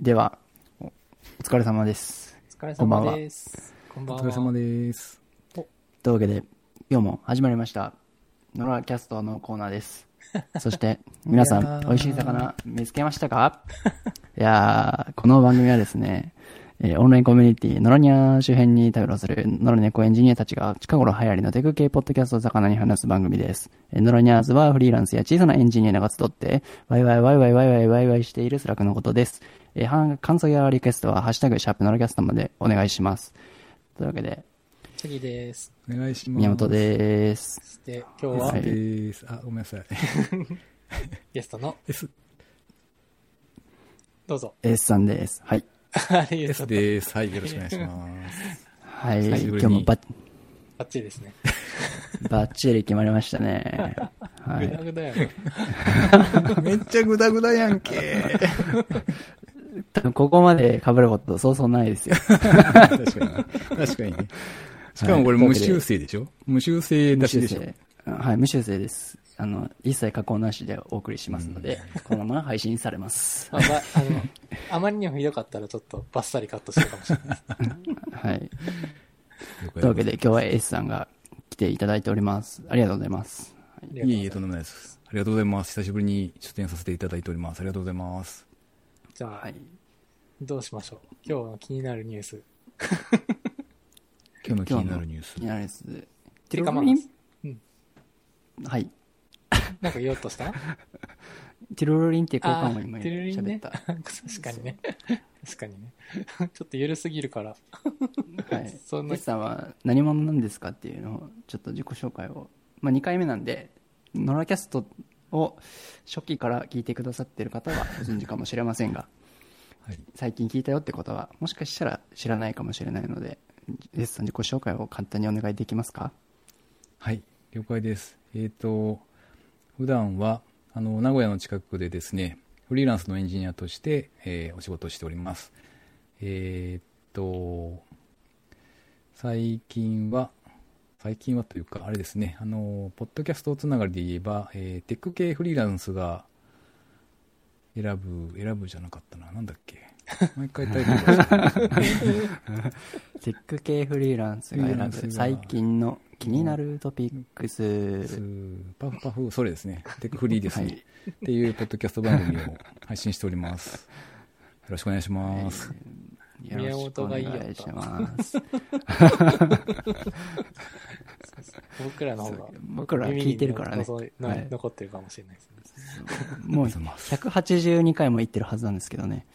では、おお疲れ様です。お疲れこんばんは様です。こんばんは。お疲れ様です。というわけで、今日も始まりました、ノラキャストのコーナーです。そして、皆さん、美味しい魚見つけましたか？いやー、この番組はですね、えーオンラインコミュニティ、ノラニャ周辺に対応するノラネコエンジニアたちが近頃流行りのテク系ポッドキャストを魚に話す番組です。えーノラニャーズはフリーランスや小さなエンジニアが集って、ワイワイワイワイワイワイワイワイしている Slack のことです。えーは感想やリクエストは、ハッシュタグ、シャープノラキャストまでお願いします。というわけで、次です。お願いします。宮本です。そして、今日は？はいです。あ、ごめんなさい。ゲストの、S、どうぞ。S さんです。はい。S です。はい、よろしくお願いします。はい。今日もバッ、バッチリですね。バッチリ決まりましたね。はぐい。だぐだやね。めっちゃグダグダやんけ。多分ここまで被ることそうそうないですよ。確かに。確かにね。しかもこれ無修正でしょ？無修正出しでしょ無修正。はい、無修正です。あの、一切加工なしでお送りしますので、このまま配信されます。まあ、ばあの、あまりにもひどかったらちょっとバッサリカットするかもしれないです。はい。というわけで今日は S さんが来ていただいております。ありがとうございます。いえいえ、とんでもないです。ありがとうございます。久しぶりに出演させていただいております。ありがとうございます。じゃあ、はい。どうしましょう。今日の気になるニュース。今日の気になるニュース気。になるです。テてかまあィロリン？うん。はい。なんか言おうとした？ティロロリンっていう効果音今ーティロリンね喋った。確かにね。確かにね。ちょっと緩すぎるから。はい。そんなさんは何者なんですかっていうのを、ちょっと自己紹介を。まあ、2回目なんで、ノラキャストを初期から聞いてくださってる方はご存知かもしれませんが、はい。最近聞いたよってことは、もしかしたら知らないかもしれないので、S さん自己紹介を簡単にお願いできますか？はい、了解です。えっ、と、普段は、あの、名古屋の近くでですね、フリーランスのエンジニアとして、えーお仕事をしております。えっ、と、最近は、最近はというか、あれですね、あの、ポッドキャストつながりで言えば、えーテック系フリーランスが選ぶ、選ぶじゃなかったな、なんだっけ？毎回タイトルがテック系フリーランスが選ぶ最近の気になるトピックス。パフパフ、それですね。テックフリーですね。はいっていうポッドキャスト番組を配信しております。よろしくお願いします。よろしくお願いします。僕らの方が僕ら聞いてるからね。残ってるかもしれないですね。もうありがとうございます182回も言ってるはずなんですけどね。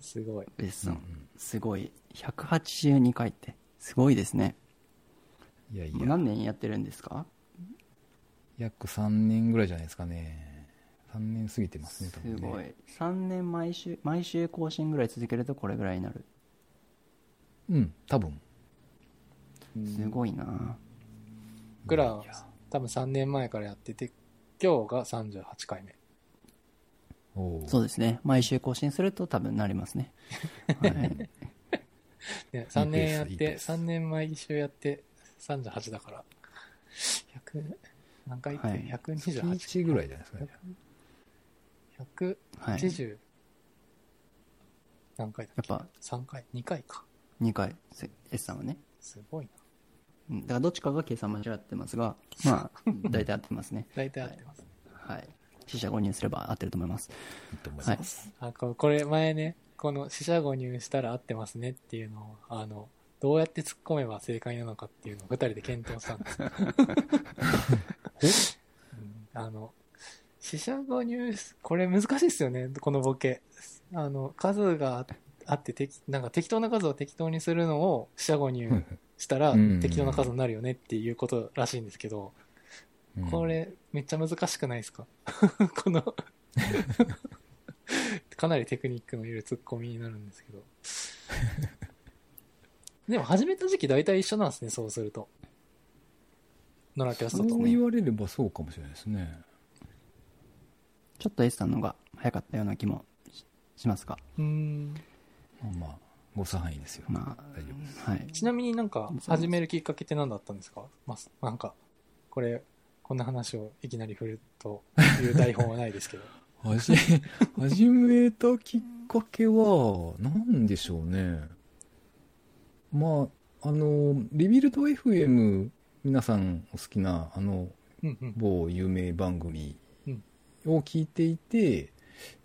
すごい。ベスさん。すごい。182回って、すごいですね。いやいや、何年やってるんですか？約3年ぐらいじゃないですかね。3年過ぎてますね、多す分ね。ごい。3年毎週、毎週更新ぐらい続けるとこれぐらいになる。うん、多分。すごいな僕らは多分3年前からやってて、今日が38回目。おーそうですね。毎週更新すると多分なりますね。はい。ね、3年やって、いいペース3年毎週やって38だから、100、何回って、はい128、1ぐらいじゃないですかね。はい。180、何回だっけ？やっぱ ?3 回 ?2 回か。2回、せ S さんはね。すごいな。うんだからどっちかが計算間違ってますが、まあ、大体合ってますね。大体合ってます。はい。死者誤入すれば合ってると思います。いいと思いはいます。あここれ前ね、この四捨五入したら合ってますねっていうのを、あの、どうやって突っ込めば正解なのかっていうのを二人で検討したんですよ。うんあの、四捨五入す、これ難しいですよね、このボケ。あの、数があって適、なんか適当な数を適当にするのを四捨五入したらうん。適当な数になるよねっていうことらしいんですけど、うん。これめっちゃ難しくないですか？このかなりテクニックのいるツッコミになるんですけど。でも始めた時期大体一緒なんですねそうすると。ノラキャストと。そう言われればそうかもしれないですね。ちょっと S さんの方が早かったような気もししますか。うーんまあまあ、誤差範囲ですよ。ま大丈夫です。あ、はい。ちなみになんか始めるきっかけって何だったんですか？まあ、なんかこれこんな話をいきなり振るという台本はないですけど はじ、始めたきっかけは、なんでしょうね。まあ、あの、リビルド FM、皆さんお好きな、あの。某有名番組うんを聞いていて、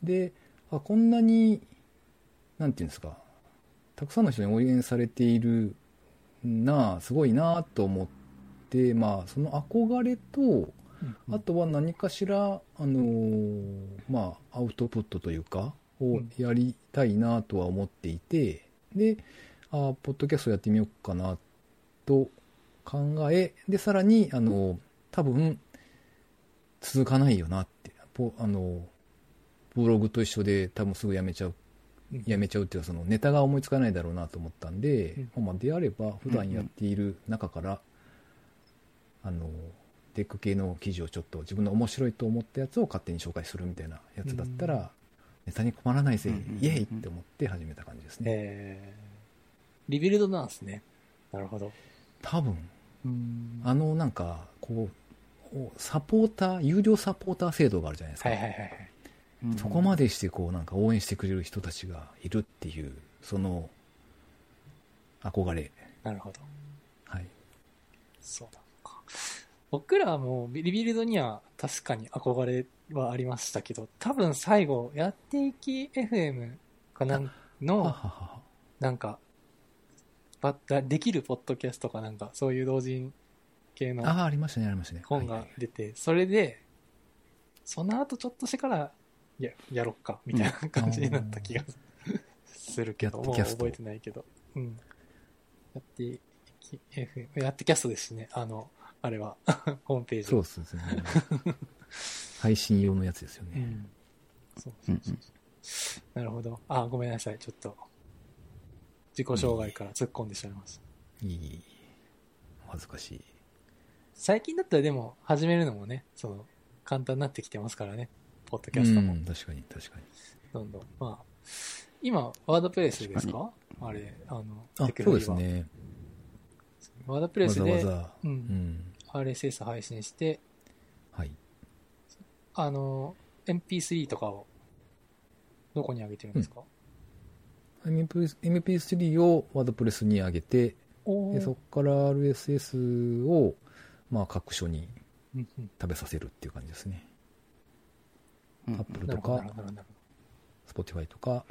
で、あ、こんなに、なんていうんですか、たくさんの人に応援されているなあ、すごいなあと思って、まあ、その憧れと、うんあとは何かしら、あのーまあ、アウトプットというか、をやりたいなとは思っていて、で、あポッドキャストやってみようかなと考え、で、さらに、あの、多分、続かないよなって、ポあの、ブログと一緒で多分すぐやめちゃう、うんやめちゃうっていうか、そのネタが思いつかないだろうなと思ったんで、まあ、であれば、普段やっている中から、あの、テック系の記事をちょっと自分の面白いと思ったやつを勝手に紹介するみたいなやつだったら、うん。ネタに困らないぜ、うんイエイって思って始めた感じですね。えー、リビルドなんですね。なるほど。多分、うん。あのなんか、こう、おサポーター、有料サポーター制度があるじゃないですか。はいはいはいそこまでしてこうなんか応援してくれる人たちがいるっていう、その、憧れ。なるほど。はい。そうなのか。僕らもリビルドには確かに憧れはありましたけど、多分最後、やっていき FM かなんはの、なんか、できるポッドキャストかなんか、そういう同人系のああ、ありましたね、ありましたね。本が出て、それで、その後ちょっとしてから、や、やろっか、みたいな感じになった気がするけど、もう覚えてないけど。うん。やってやってキャストですしね、あの、あれは、ホームページ。そうですね。配信用のやつですよね。うん。そうそう。なるほど。あ、ごめんなさい。ちょっと、自己障害から突っ込んでしまいました。いい。お恥ずかしい。最近だったらでも、始めるのもね、その、簡単になってきてますからね。ポッドキャストも。うん、確かに、確かに。どんどん。まあ、今、ワードプレスですか？あれ、あの、あテ、クそうノロジーは。ですね。ワードプレスで、わざわざ。う、うんん。RSS 配信して、はい。あの、MP3 とかを、どこに上げてるんですか、MP- MP3 をワードプレスに上げて、でそこから RSS を、まあ、各所に食べさせるっていう感じですね。うん Apple となるほど、なかる、ほど、なるほど。Spotify とか。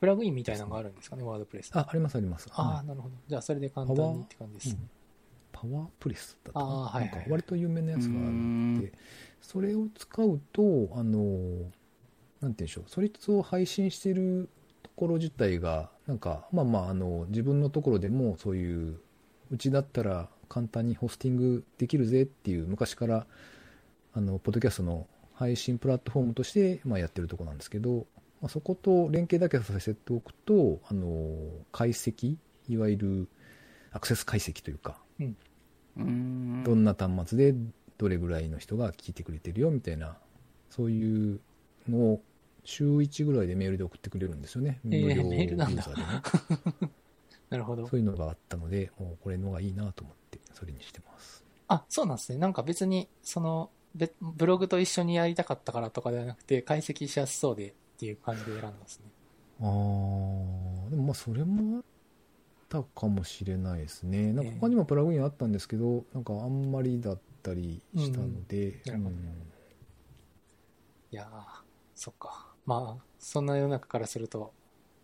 プラグインみたいなのがあるんですかね、ワードプレス。あ、ありますあります。ああ、はいなるほど。じゃあ、それで簡単にって感じです。うんパワープレスだったかなはい割と有名なやつがあうるんで、それを使うと、あの、なんて言うんでしょう、それを配信してるところ自体が、なんか、まあまあ、あの、自分のところでもそういう、うちだったら簡単にホスティングできるぜっていう、昔から、あの、ポッドキャストの配信プラットフォームとして、まあ、やってるところなんですけど、まあ、そこと連携だけさせておくと、あの、解析、いわゆるアクセス解析というか、うんどんな端末でどれぐらいの人が聞いてくれてるよみたいな、そういうのを週1ぐらいでメールで送ってくれるんですよね。えー無料メールなんだユーザーでね。なるほどそ。ういうのがあったので、もうこれのがいいなと思って、それにしてます。あ、そうなんですね。なんか別に、その、べブログと一緒にやりたかったからとかではなくて、解析しやすそうでっていう感じで選んだんですね。あー、でもまあそれもあったかもしれないですね。なんか他にもプラグインあったんですけど、なんかあんまりだったりしたので、なるほどいやー、そっか。まあ、そんな世の中からすると、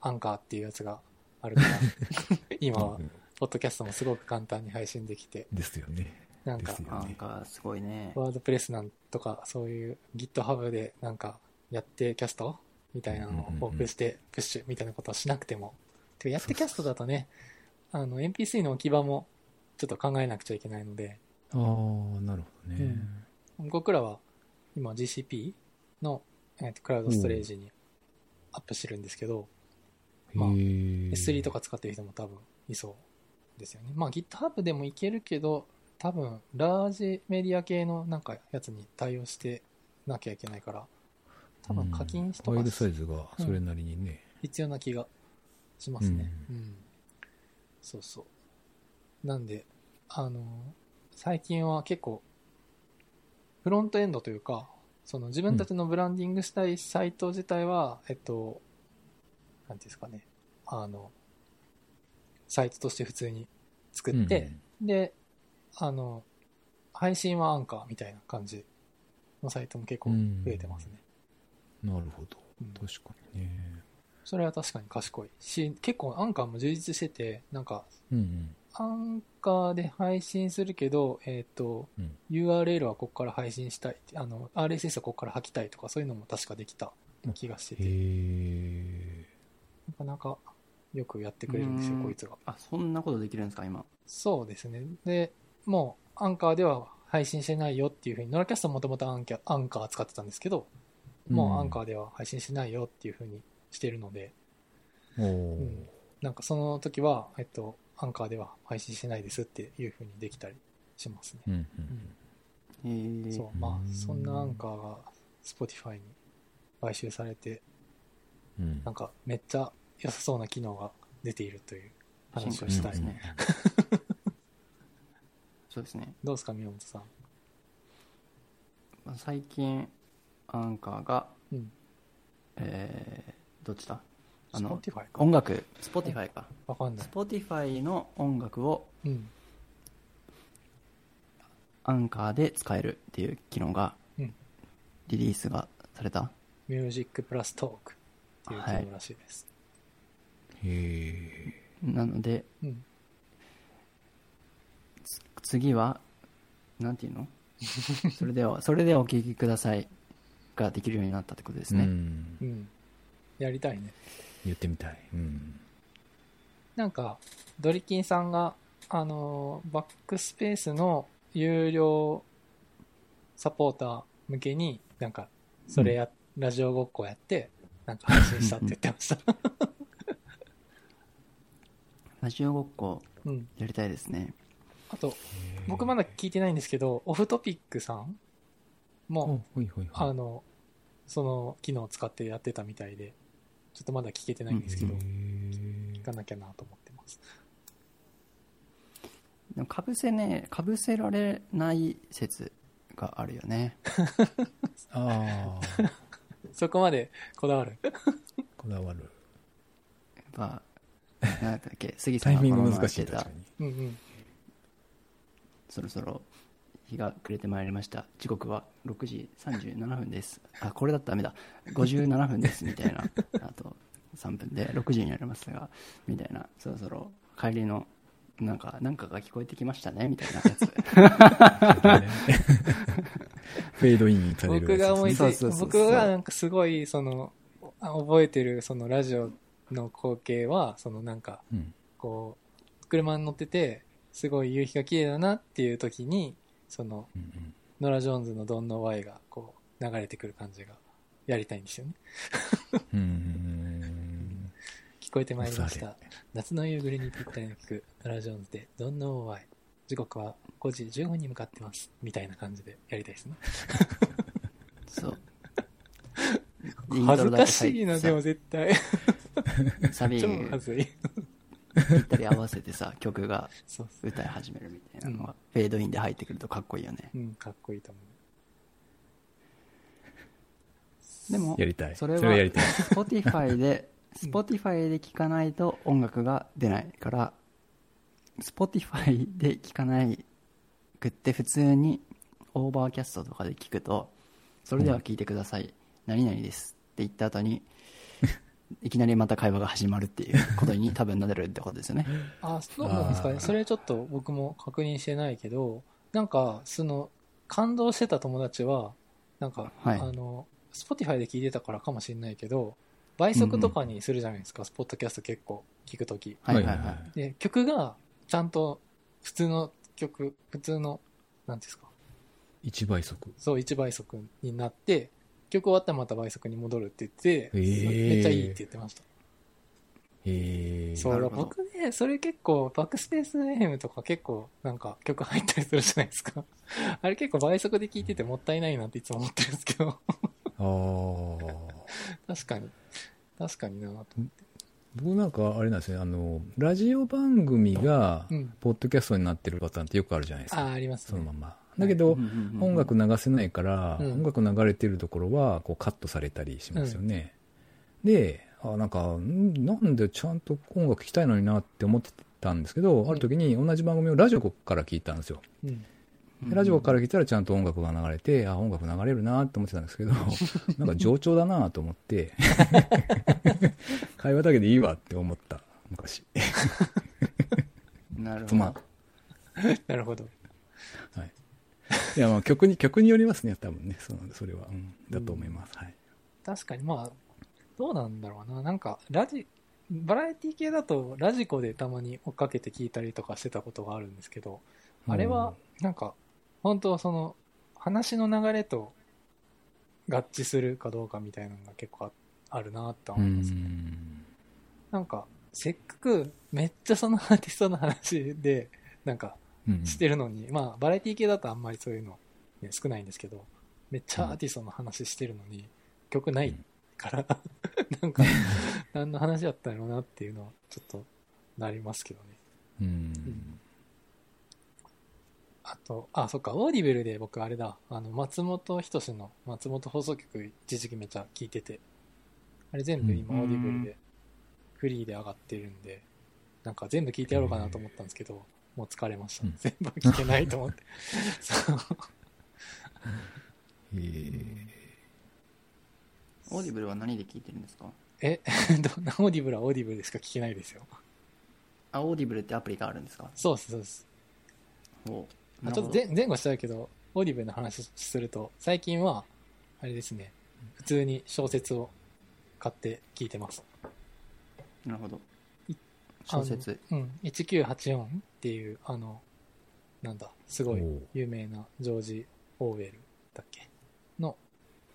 アンカーっていうやつがあるから、今はう、んポッドキャストもすごく簡単に配信できて、ですよね。なんかなんか、すごいね。ワードプレスなんとか、そういう GitHub でなんか、やってキャストみたいなのをオープンして、プッシュみたいなことをしなくても。てかやってキャストだとね、あの、MP3 の置き場もちょっと考えなくちゃいけないので、あー、なるほどね。僕らは今 GCP の、えーとクラウドストレージにアップしてるんですけど、まあへー S3 とか使ってる人も多分いそうですよね。まあ GitHub でもいけるけど、多分ラージメディア系のなんかやつに対応してなきゃいけないから、多分課金とかファイルサイズがそれなりにね。必要な気がしますね。うん。そうそう。なんで、あの、最近は結構、フロントエンドというか、その自分たちのブランディングしたいサイト自体は、えっと、なんていうんですかね、あの、サイトとして普通に作って、で、あの、配信はアンカーみたいな感じのサイトも結構増えてますね。なるほど。うん確かにね。それは確かに賢いし、結構アンカーも充実してて、なんか、うんうん。アンカーで配信するけど、えっ、と、うん URL はここから配信したい、あの、RSS はここから吐きたいとか、そういうのも確かできた気がしてへて、え。なかなかよくやってくれるんですよ、うんこいつが。あ、そんなことできるんですか、今。そうですね。で、もう、アンカーでは配信してないよっていうふうに、ノラキャストもともとアンカー使ってたんですけど、もうアンカーでは配信してないよっていうふうにしてるので、うんなんかその時は、えっと、アンカーでは配信してないですっていうふうにできたりしますね。うんうんへえ。そう、まあ、うんそんなアンカーが Spotify に買収されて、うんなんかめっちゃ良さそうな機能が出ているという話をしたい。ね。そうですね。どうですか、宮本さん？まあ最近、アンカーが、うん。えー、どっちだ？あの、音楽、Spotify か。わかんない。Spotify の音楽をうん。アンカーで使えるっていう機能がうんリリースがされた。ミュージックプラストークっていう機能らしいです。へえ。なので、うん。次は、なんていうの？それでは、それではお聞きくださいができるようになったってことですね。うんうん。やりたいね。言ってみたい。うん。なんか、ドリキンさんが、あのー、バックスペースの有料サポーター向けに、なんか、それや、ラジオごっこやって、なんか配信したって言ってました。ラジオごっこうん。やりたいですね。あと、僕まだ聞いてないんですけど、オフトピックさんおも、ほいほいほい。あの、その機能を使ってやってたみたいで、ちょっとまだ聞けてないんですけど、へ聞かなきゃなと思ってます。でもかぶせね、かぶせられない説があるよね。ーああ、そこまでこだわる。こだわる。やっぱ、なんだっけ、杉さタイミンんがこのグ難しい、前言ってた。うんうん。そろそろ日が暮れてまいりました。時刻は6時37分です。あ、これだったらダメだ。57分です、みたいな。あと3分で6時になりますが、みたいな。そろそろ帰りの、なんか、なんかが聞こえてきましたね、みたいなやつ。フェードインされる僕が思いつい僕がなんかすごい、その、あ覚えてるそのラジオの光景は、そのなんか、うん。こう、車に乗ってて、すごい夕日が綺麗だなっていう時に、その、ノラ・ジョーンズのドンノワイがこう、流れてくる感じが、やりたいんですよね。聞こえてまいりました。夏の夕暮れにぴったりの曲、ノラ・ジョーンズで、ドンノワイ。時刻は5時15分に向かってます。みたいな感じでやりたいですね。そう。恥ずかしいな、でも絶絶対。サビ恥ずい。ぴったり合わせてさ、曲が。歌い始めるみたいなのが、フェードインで入ってくるとかっこいいよね。うん、かっこいいと思でも、やりたい。それはそれはやりたい。Spotify で、Spotify で聴かないと音楽が出ないから、Spotify で聴かないくって普通に Overcast とかで聞くと、それでは聞いてください。何々です言った後に、いきなりまた会話が始まるっていうことに多分なるってことですよね。う。あ、そうなんですかね。それちょっと僕も確認してないけど、なんか、その、感動してた友達は、なんか、はいあの、Spotify で聞いてたからかもしれないけど、倍速とかにするじゃないですか、スポットキャスト結構聞くとき。はいはいはい。で、曲が、ちゃんと、普通の曲、普通の、なんていうんですか、一倍速。そう、1倍速になって、曲終わったらまた倍速に戻るって言って、へーめっちゃいいって言ってました。へえ。そうなるほど僕ね、それ結構、バックスペース FM とか結構、なんか曲入ったりするじゃないですか。あれ結構倍速で聴いててもったいないなっていつも思ってるんですけど、ああ。確かに。確かになと。僕なんかあれなんですね、あの、ラジオ番組がうん、ポッドキャストになってるパターンってよくあるじゃないですか。ああ、ありますね。そのまま。だけど、音楽流せないから、うん音楽流れてるところはこうカットされたりしますよね。で、あなんか、んなんでちゃんと音楽聴きたいのになって思ってたんですけど、ある時に同じ番組をラジオから聞いたんですよ。ラジオから聞いたらちゃんと音楽が流れて、あ、音楽流れるなって思ってたんですけど、なんか冗長だなと思って、会話だけでいいわって思った、昔。なるほど。なるほど。はい。いや、まあ曲に、曲によりますね、多分ね。そのそれは。うん。だと思います。はい。確かにまあ、どうなんだろうな。なんか、ラジ、バラエティ系だとラジコでたまに追っかけて聞いたりとかしてたことがあるんですけど、あれは、なんか、本当その、話の流れと合致するかどうかみたいなのが結構ああるなってう思います。ん。なんか、せっかくめっちゃそのアーティストの話で、なんか、うん。してるのに、まあ、バラエティ系だとあんまりそういうの、ね、少ないんですけど、めっちゃアーティストの話してるのに、曲ないから、なんか、何の話だったのなっていうのは、ちょっと、なりますけどね。うん。あと、あ、そっか、 Audible で僕あれだ、あの、松本人志の松本放送局一時期めっちゃ聞いてて、あれ全部今うん。 Audible で、フリーで上がってるんで、なんか全部聞いてやろうかなと思ったんですけど、もう疲れました。うん全部聞けないと思って。そうえー Audible は何で聞いてるんですか？え、ど Audible は Audible でしか聞けないですよ。あ、 Audible ってアプリがあるんですか？そうです、そうです。ほう。まあ、ちょっと前前後しちゃうけど、 Audible の話すると、最近は、あれですね、普通に小説を買って聞いてます。なるほどい。小説。うん、1984っていう、あの、なんだ、すごい有名なジョージ・オーウェルだっけ？の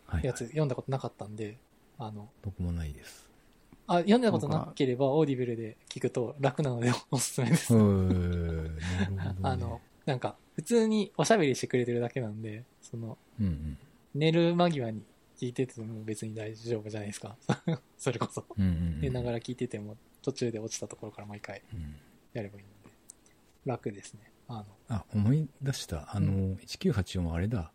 はい。やつ読んだことなかったんで、あの、僕もないです。あ、読んだことなければ Audible で聞くと楽なので おすすめですね。あの、なんか、普通におしゃべりしてくれてるだけなんで、その、うんうん。寝る間際に聞いてても別に大丈夫じゃないですか。それこそ。うんうんうん。寝ながら聞いてても、途中で落ちたところからもう一回うんやればいいので、楽ですね。あの、あ、思い出した。あの、1984はあれだ。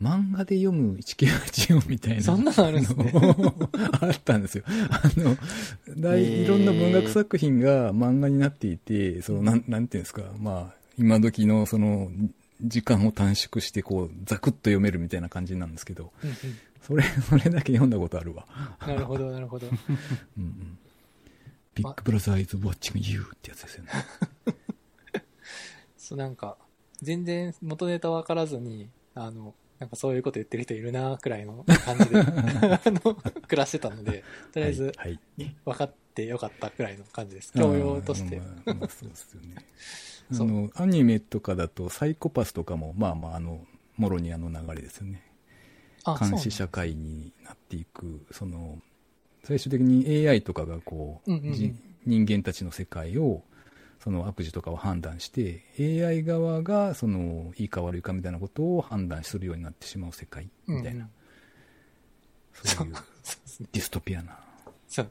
漫画で読む1984みたいな。そんなのあるんですね あったんですよ。あの、いろんな文学作品が漫画になっていて、その、なん、なんていうんですか、まあ、今時のその、時間を短縮して、こう、ザクッと読めるみたいな感じなんですけど、うんうんそれ、それだけ読んだことあるわ。なるほど、なるほど。うんうん。ビッグブラザーイズウォッチングユーってやつですよね。そう、なんか、全然元ネタわからずに、あの、なんかそういうこと言ってる人いるなくらいの感じで、あの、暮らしてたので、とりあえず分かってよかったくらいの感じです。教養としてまあまあそうですよね。あそうの、アニメとかだと、サイコパスとかも、まあまあ、あの、もろにあの流れですよね。あ監視社会になっていく、その、最終的に AI とかがこう、うんうんうんじ人間たちの世界を、その悪事とかを判断して、AI 側が、その、いいか悪いかみたいなことを判断するようになってしまう世界、みたいな、うんうんそういう。ディストピアな。そう。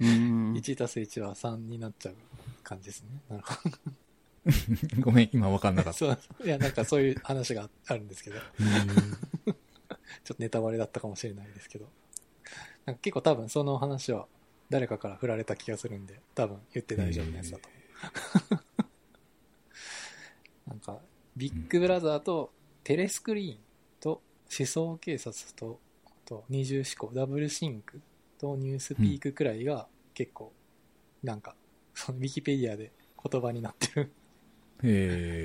うーん。1たす1は3になっちゃう感じですね。なるほ ごめん、今分かんなかど。った。そう。いや、なんかそういう話があるんですけど、ちょっとネタバレだったかもしれないですけど、なんか結構多分その話は誰かから振られた気がするんで、多分言って大丈夫なやつだと。なんか、ビッグブラザーとテレスクリーンと思想警察と、と二重思考、ダブルシンクとニュースピークくらいが結構、なんか、そのウィキペディアで言葉になってる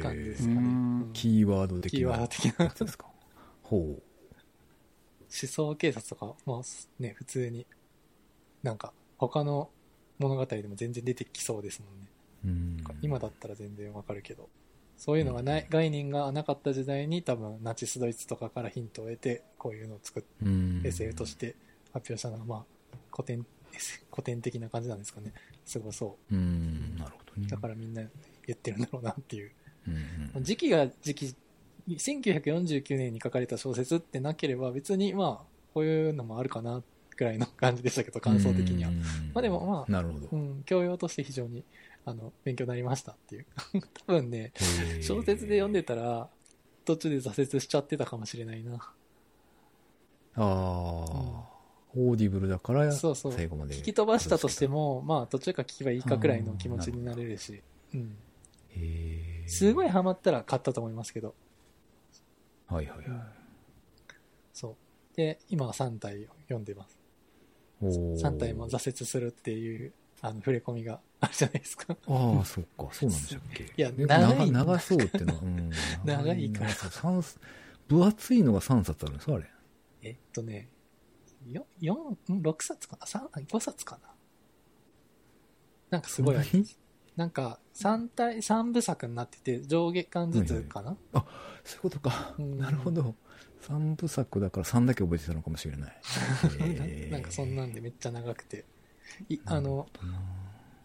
感じですかね。キーワード的な。キーワード的なやつですか。ほ思想警察とか、まあね、普通に、なんか、他の物語でも全然出てきそうですもんね。う。うん。今だったら全然わかるけど、そういうのがない、概念がなかった時代に多分ナチスドイツとかからヒントを得て、こういうのを作っうん、SF として発表したのが、まあ、古典、古典的な感じなんですかね。すごそうん、なるほどね。う。だからみんな言ってるんだろうなっていう。うんうん、時期が時期、1949年に書かれた小説ってなければ別にまあ、こういうのもあるかな、ぐらいの感じでしたけど、感想的にはう。んまあでもまあなるほど。うん、教養として非常に、あの、勉強になりましたっていう。多分ね、小説で読んでたら、途中で挫折しちゃってたかもしれないな。ああ、 Audible だから、そうそう。最後まで。聞き飛ばしたとしても、まあ途中から聞けばいいかくらいの気持ちになれるし、うん。すごいハマったら買ったと思いますけど、はいはいはい。そう。で、今は三体を読んでます。おー三体も挫折するっていう、あの、触れ込みがあるじゃないですか。ああ、そっか、そうなんでしたっけ？いやで長い長そうってのは、うん。長いから分厚いのが3冊あるんですか、あれ？えっとね、よ、4、ん6冊かな ?3、5冊かな？なんかすごいあります。なんか、3体、3部作になってて、上下巻ずつかな、そういうことか。うんなるほど。3部作だから3だけ覚えてたのかもしれない。へーなんかそんなんでめっちゃ長くて。いあの、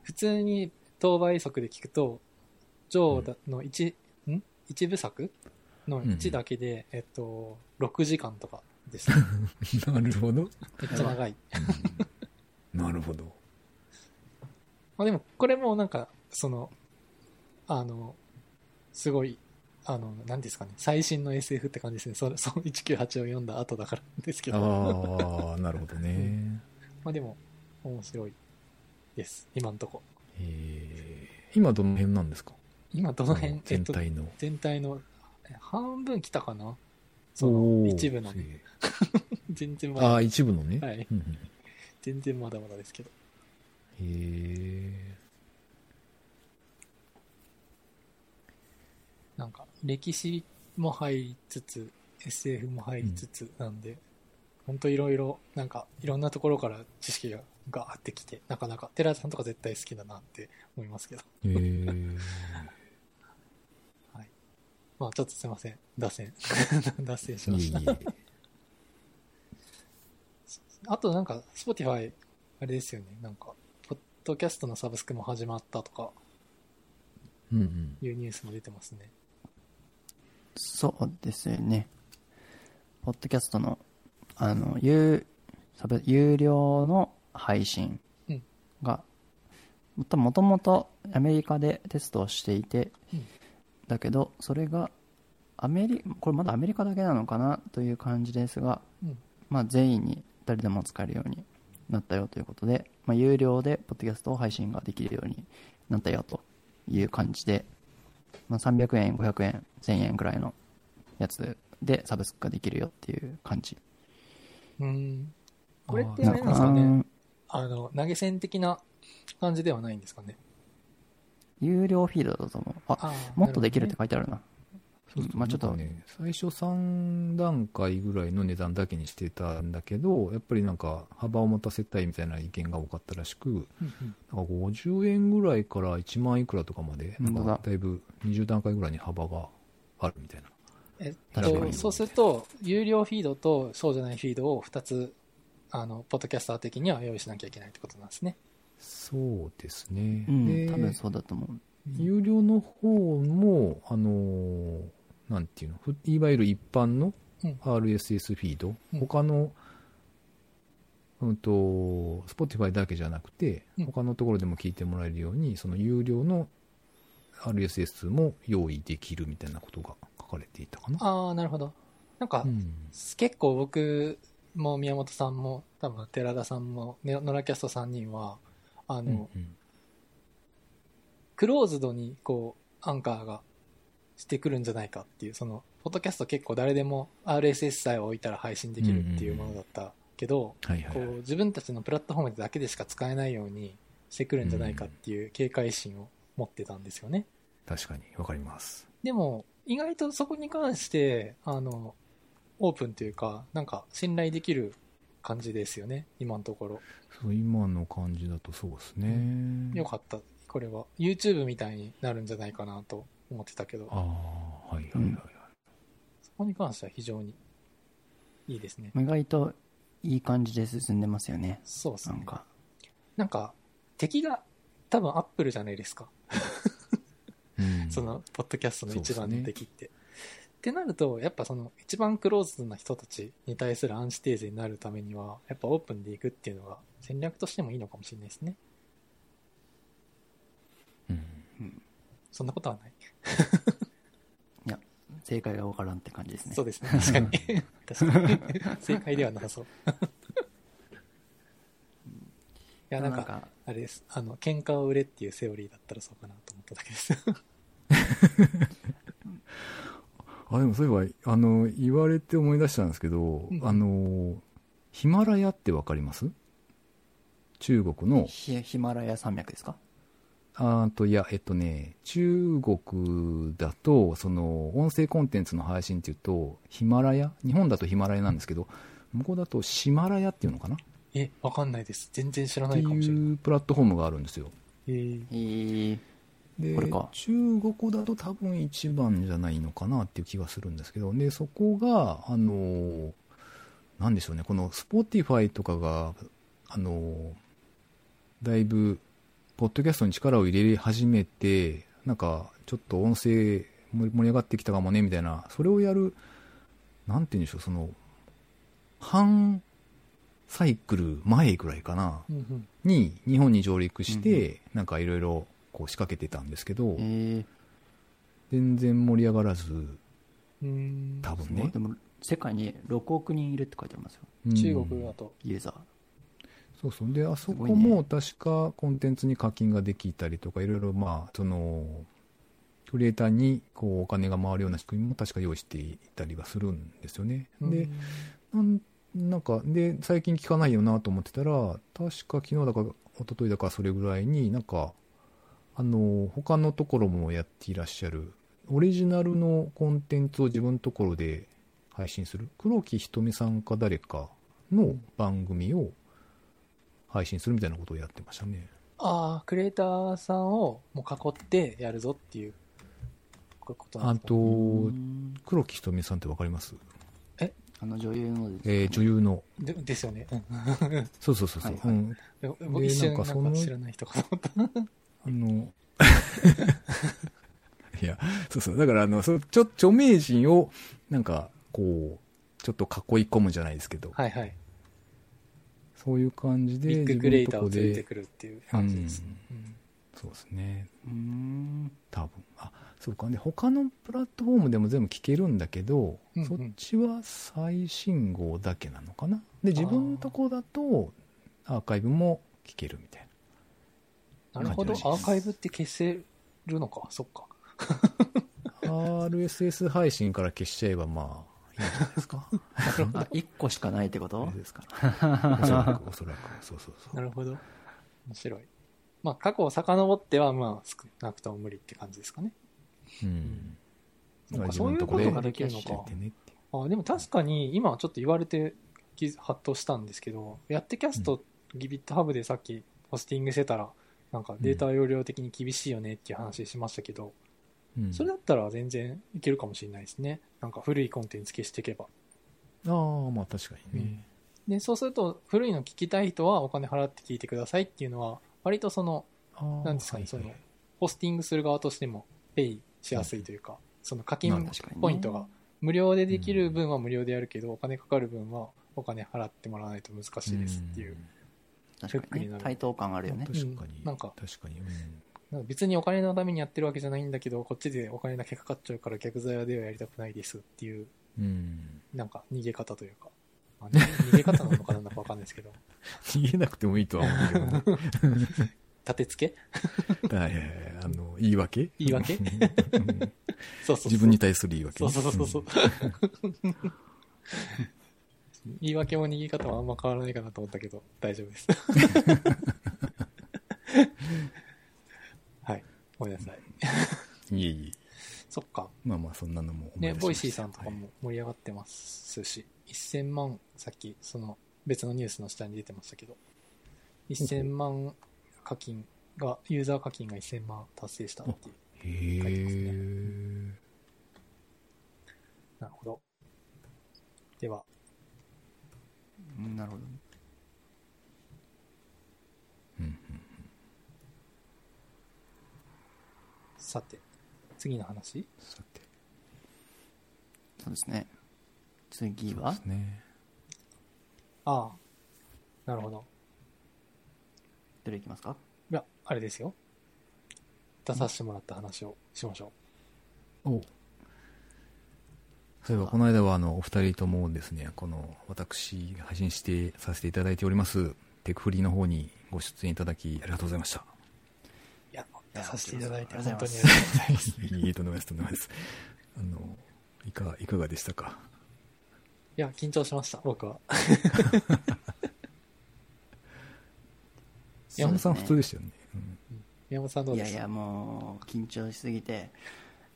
普通に当倍速で聞くと、ジョーの1、ん ?1 部作の1だけで、えっと、6時間とかです。なるほど。めっちゃ長い。なるほど。まあでも、これもなんか、その、あの、すごい、あの、何ですかね、最新の SF って感じですね。それ、その198を読んだ後だからですけど。ああ、なるほどね。まあでも、面白いです。今んとこ。えー今どの辺なんですか？今どの辺、全体の。えっと、全体の、え半分来たかな？その、一部のね。全然まだああ、一部のね。はい全然まだまだですけど。へえ。なんか、歴史も入りつつ、SF も入りつつなんで、ほんといろいろ、なんか、いろんなところから知識がガーってきて、なかなか、寺田さんとか絶対好きだなって思いますけど。へえ。はい。まあ、ちょっとすいません。脱線。脱線しました。いえいえ。あとなんか、Spotify、あれですよね。なんか、ポッドキャストのサブスクも始まったとかうんうん。いうニュースも出てますね。そうですよね。ポッドキャストの、あの、有、サブ、有料の配信うんが、もともとアメリカでテストをしていて、うんだけど、それが、アメリ、これまだアメリカだけなのかなという感じですが、うん。まあ全員に誰でも使えるようになったよということで、まあ有料でポッドキャストを配信ができるようになったよという感じで、まあ300円、500円、1000円ぐらいのやつでサブスクができるよっていう感じ。うん。これってあれなんですかね？あの、投げ銭的な感じではないんですかね？有料フィードだと思う。あ、あーもっとできるってな書いてあるな。そうそうまあちょっとね、最初3段階ぐらいの値段だけにしてたんだけど、やっぱりなんか幅を持たせたいみたいな意見が多かったらしく、るほどねうんなんか50円ぐらいから1万いくらとかまで、なんかだいぶ20段階ぐらいに幅があるみたいな。えっと、そうすると、有料フィードとそうじゃないフィードを2つ、あの、ポッドキャスター的には用意しなきゃいけないってことなんですね。そうですね。うん、で多分そうだと思う。有料の方も、あのーなんていうの、ふいわゆる一般のうん RSS フィード、うん他の、うんと、Spotify だけじゃなくて、うん他のところでも聞いてもらえるように、その有料の RSS も用意できるみたいなことが書かれていたかな。ああ、なるほど。なんか、うん。結構僕も宮本さんも、多分寺田さんも、ねノラキャスト3人は、あの、うんうんクローズドにこう、アンカーがしてくるんじゃないかっていう、その、ポッドキャスト結構誰でも RSS さえ置いたら配信できるっていうものだったけど、自分たちのプラットフォームだけでしか使えないようにしてくるんじゃないかっていう警戒心を持ってたんですよね。確かに、わかります。でも、意外とそこに関して、あの、オープンというか、なんか信頼できる感じですよね、今のところ。そう、今の感じだとそうですね。よかった。これは YouTube みたいになるんじゃないかなと思ってたけど、ああ、はいはいはいはい。そこに関しては非常にいいですね。意外といい感じで進んでますよね。そうですね。なんか。なんか、敵が多分アップルじゃないですか。うん その、ポッドキャストの一番の敵って。ってなると、やっぱその、一番クローズドな人たちに対するアンチテーゼになるためには、やっぱオープンでいくっていうのが戦略としてもいいのかもしれないですね。うんそんなことはない。いや、正解がわからんって感じですね。そうですね。確かに。確かに。正解ではなさそう。や、なんか、なんか、あれです。あの、喧嘩を売れっていうセオリーだったらそうかなと思っただけです。あ、でもそういえば、あの、言われて思い出したんですけど、うんあの、ヒマラヤってわかります？中国の、ヒヒマラヤ山脈ですか？あーと、いや、えっとね、中国だと、その、音声コンテンツの配信っていうと、ヒマラヤ？日本だとヒマラヤなんですけど、向こうだとシマラヤっていうのかな？っえ、わかんないです。全然知らてないかもしれない。いうプラットフォームがあるんですよ。えーえー、でこれか中国だと多分一番じゃないのかなっていう気がするんですけど、で、そこが、あの、なんでしょうね、この Spotify とかが、あの、だいぶ、ポッドキャストに力を入れ始めて、なんか、ちょっと音声盛り上がってきたかもね、みたいな、それをやる、なんて言うんでしょう、その、半サイクル前ぐらいかな。に日本に上陸して、なんかいろいろこう仕掛けてたんですけど、えー、全然盛り上がらず。多分ね世界に6億人いるって書いてありますよ。うん中国だと。ユーザー。そうそう。で、あそこも確かコンテンツに課金ができたりとか、いろいろまあ、その、クリエイターにこうお金が回るような仕組みも確か用意していたりはするんですよね。で、なんなんか、で、最近聞かないよなと思ってたら、確か昨日だか一昨日だかそれぐらいになんか、あの、他のところもやっていらっしゃる、オリジナルのコンテンツを自分のところで配信する、黒木ひとみさんか誰かの番組を配信するみたいなことをやってましたね。ああ、クリエイターさんをもう囲ってやるぞっていうことなんあですか？とう、ん黒木ひとみさんってわかります？あの女優のです、えー女優の。でですよね。うんそうそうそうそう。はいはいうんで僕一瞬なんか知らない人かと思った。あの、いや、そうそう。だから、あの、そちょ、著名人を、なんか、こう、ちょっと囲い込むじゃないですけど、はいはい。そういう感じで、ビッグクリエイターを連れてくるっていう感じです。うんうんそうですね。うーん。多分。あ、そうか。で、他のプラットフォームでも全部聞けるんだけど、うんうんそっちは最新号だけなのかな？で、自分のとこだと、アーカイブも聞けるみたいなるほど。アーカイブって消せるのか。そっか。な。RSS 配信から消しちゃえば、まあ、いいんじゃないですか？あ、1個しかないってこと？ですか？ら。おそらく、おそらく。そうそうそう。なるほど。面白い。まあ、過去を遡っては、まあ、少なくとも無理って感じですかね。うん。そうかそういうことができるのかあでも確かに、今ちょっと言われて気づ、ハッとしたんですけど、やってキャスト、ギビットハブでさっきポスティングしてたら、なんかデータ容量的に厳しいよねっていう話しましたけど、うんそれだったら全然いけるかもしれないですね。なんか古いコンテンツ消していけば。ああ、まあ確かにね。で、そうすると、古いの聞きたい人はお金払って聞いてくださいっていうのは、割とその、なんですかね、そのはいはい、ポスティングする側としても、ペイしやすいというか、その課金ポイントが、無料でできる分は無料でやるけど、お金かかる分はお金払ってもらわないと難しいですっていう。確かにね。対等感あるよね。確かに。うんなんか確かに。うんなんか別にお金のためにやってるわけじゃないんだけど、こっちでお金だけかかっちゃうから逆ザヤではやりたくないですっていう、うん。なんか逃げ方というか、まあ逃げ方なのかなんだかわかんないですけど、逃げなくてもいいとは思うけどね。立て付け？はいあの、言い訳？言い訳？うんそうそうそう自分に対する言い訳そうね。そうそうそう。言い訳も逃げ方はあんま変わらないかなと思ったけど、大丈夫です。はい。ごめんなさい。うんいえいえ。そっか。まあまあ、そんなのも思い出ね、しました。 Voicy さんとかはいも盛り上がってますし、1000万、さっき、その別のニュースの下に出てましたけど、1000万課金が、ユーザー課金が1000万達成したっていう。へ書いてますねえ。なるほど。では、うんなるほど。うさて、次の話？さて。そうですね。次そうはですね。ああ、なるほど。どれいきますか？いや、あれですよ。出させてもらった話をしましょおそういえば、この間は、あの、お二人ともですね、この、私、配信して、させていただいております、テクフリーの方にご出演いただきありがとうございました。いや、出させていただいて本当にがとうございますありがとうございます。いいと思います、とんでもないです。あの、いかが、いかがでしたか？いや、緊張しました、僕は。山本さん普通ででしたよね。うん宮本さんどうですいやいや、もう、緊張しすぎて、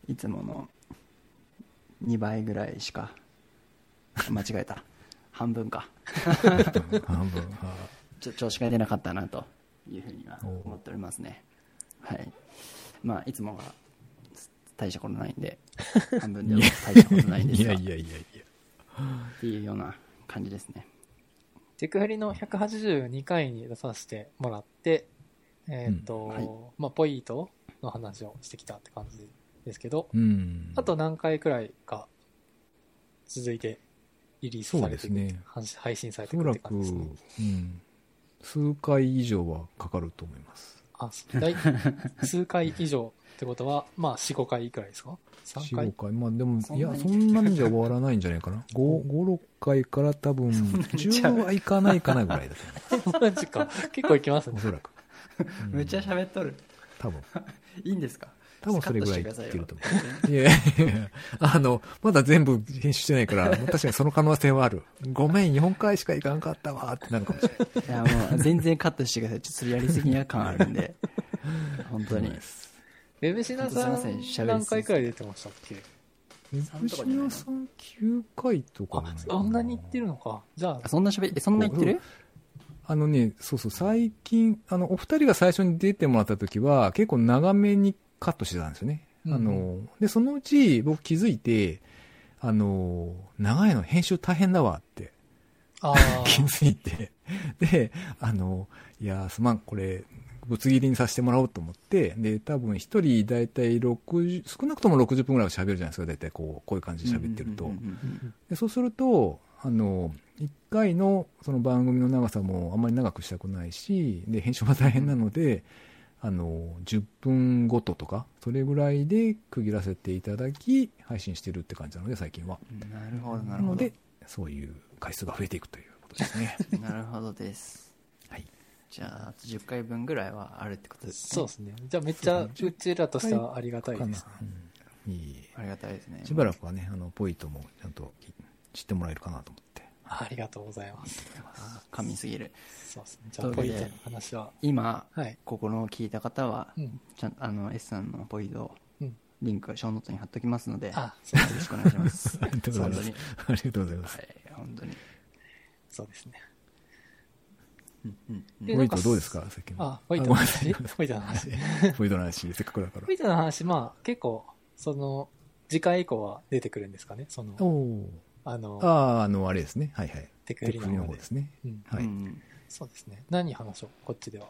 いつもの2倍ぐらいしか、間違えた。半分か。半分、はちょ調子が出なかったなというふうには思っておりますね。はい。まあ、いつもが大したことないんで、半分でも大したことないんですが、いやいやいやいや。っていうような感じですね。テクフリの182回に出させてもらって、えっ、と、うんはいまあ、ポイントの話をしてきたって感じですけど、うん。あと何回くらいか続いてリリースされていく、そうですね配信されていくって感じですね。うん。数回以上はかかると思います。あ、だい 数回以上ってことは、まあ4、5回くらいですか ?3 4、回5回。まあでも、いや、そんなにじゃ終わらないんじゃないかな。5、5、6回から多分、10はいかないかなぐらいだと思 マジか。結構いきますう。おね。そらく。めっちゃ喋っとる。多分。いいんですか？多分それぐらいいってると思う。いやいやいやあの、まだ全部編集してないから、確かにその可能性はある。ごめん、4回しかいかんかったわってなるかもしれない。いや、もう、全然カットしてください。ちょっとそれやりすぎや感あるんで。本当に。ウェブシナさすいません何回くらい出てましたっけ？福島さん9回とかあんなに言ってるのか。じゃああ、そんな喋り、えそんな言ってる？あのね、そうそう、最近、あの、お二人が最初に出てもらった時は、結構長めにカットしてたんですよね。うんあの、で、そのうち僕気づいて、あの、長いの編集大変だわってあ 気づいて、で、あの、いやー、すまん、これ、ぶつ切りにさせてもらおうと思って、で、多分一人だいたい60、少なくとも60分ぐらいは喋るじゃないですか、だいたいこう、こういう感じで喋ってると。うんうんうんうんでそうすると、あの、1回のその番組の長さもあんまり長くしたくないし、で、編集も大変なので、あの、10分ごととか、それぐらいで区切らせていただき、配信してるって感じなので、最近は。うんなるほど、なるほどで。、そういう回数が増えていくということですね。なるほどです。はい。じゃあ、あと10回分ぐらいはあるってことですね。そうですね。じゃあめっちゃ、うちらとしてはありがたいかなです。。うん、いいありがたいですね。しばらくはね、あの、ポイトもちゃんと知ってもらえるかなと思って。ありがとうございます。あ神すぎる。そうですね。じゃあ、ポイントの話は。今、はい。ここの聞いた方は、うん。ちゃんあの、S さんのポイドをうん。リンク、ショーノートに貼っときますので、よあ、そうですろしくお願いします。ありがとうございます本当に。ありがとうございます。はい、本当に。そうですね。うんうんうんでポイトどうですか？さっきの。あ、ポイントの話？ポイントの話？ポイトの話、せっかくだからポ。イントの話、まあ、結構、その、次回以降は出てくるんですかね？その。あのあ、あ、あの、あれですね。はいはい。テクの方で。の方ですね。うん。はい。うんそうですね。何話そう、こっちでは。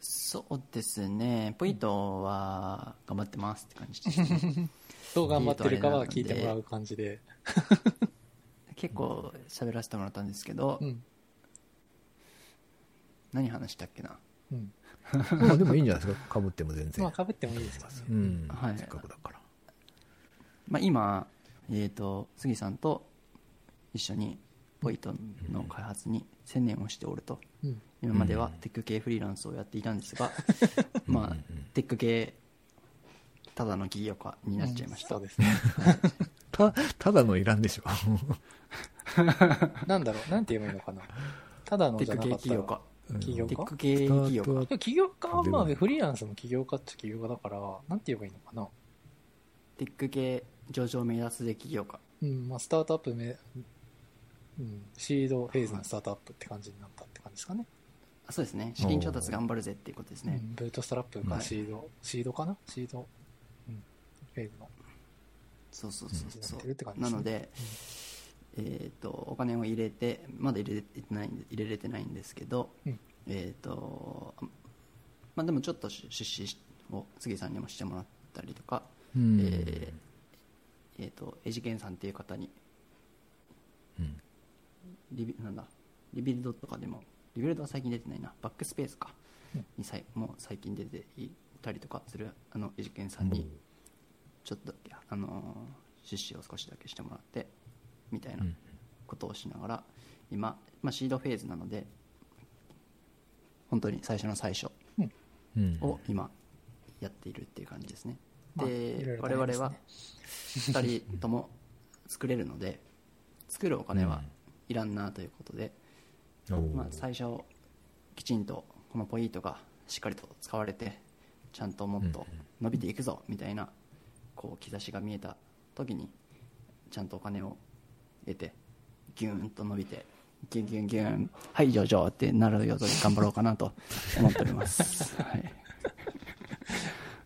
そうですね。ポイントは頑張ってますって感じですね。どう頑張ってるかは聞いてもらう感じで。結構喋らせてもらったんですけど、うん。何話したっけな？うん。まあでもいいんじゃないですか。被っても全然まあ、。被ってもいいですかね。うん。はいせっかくだから。まあ、今、えっ、と、杉さんと一緒にポイトの開発に専念をしておると。うん。今まではうんテック系フリーランスをやっていたんですが、まあ、テック系、ただの起業家になっちゃいました。そうですね。た、ただのいらんでしょ。なんだろう、なんて言えばいいのかな？ただのテックじゃなかったら系起業家。起業家？テック系起業家。スタートアッでも起業家はまあフリーランスの起業家っちゃ起業家だから、なんて言えばいいのかな？テック系上場目指すで起業家。うん、まあスタートアップめ、うん、シードフェーズのスタートアップって感じになったって感じですかね。あそうですね。資金調達頑張るぜっていうことですね。うん、ブートストラップかはいシード、シードかな？シード、うん、フェーズのそうそうそうそうなねなので、えっ、とお金を入れてまだ入れてない入れれてないんですけど、うんえっ、とまあでもちょっと出資を杉さんにもしてもらったりとか、うんえーえーとエジケンさんっていう方に。うん。リビなんだ？ Rebuild とかでも Rebuild は最近出てないな。 backspace か、うん。にさいもう最近出ていたりとかするあのエジケンさんにちょっとだけ、あのー出資を少しだけしてもらってみたいなうん。ことをしながら今、まあ、シードフェーズなので本当に最初の最初うん。を今やっているっていう感じですね、まあいろいでろ我々は大変ですね。2人とも作れるので 作るお金はいらんなということで、まあ、最初きちんとこのポイントがしっかりと使われてちゃんともっと伸びていくぞみたいなこう兆しが見えた時にちゃんとお金を得てギューンと伸びてギュンギュンギュンはい上々ってなるように頑張ろうかなと思っております、はい、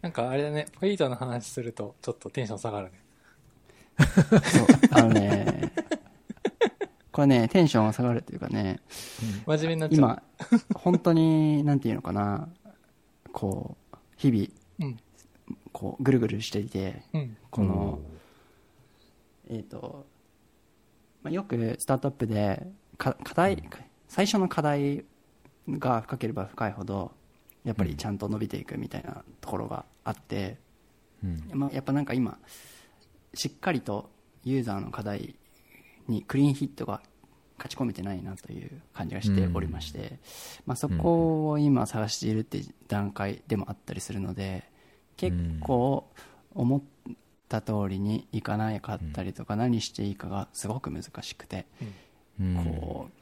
なんかあれだね、ポイントの話するとちょっとテンション下がるね。そうあのね これねテンションが下がるというかね真面目になっちゃう。今本当になんていうのかなこう日々うん。こうぐるぐるしていてうん。この、えっ、と、まあ、よくスタートアップでか課題、最初の課題が深ければ深いほどやっぱりちゃんと伸びていくみたいなところがあって、うん。まあ、やっぱなんか今しっかりとユーザーの課題にクリーンヒットが勝ち込めてないなという感じがしておりまして、まあ、そこを今探しているっていう段階でもあったりするので結構思った通りにいかないかったりとか何していいかがすごく難しくて、うん。こう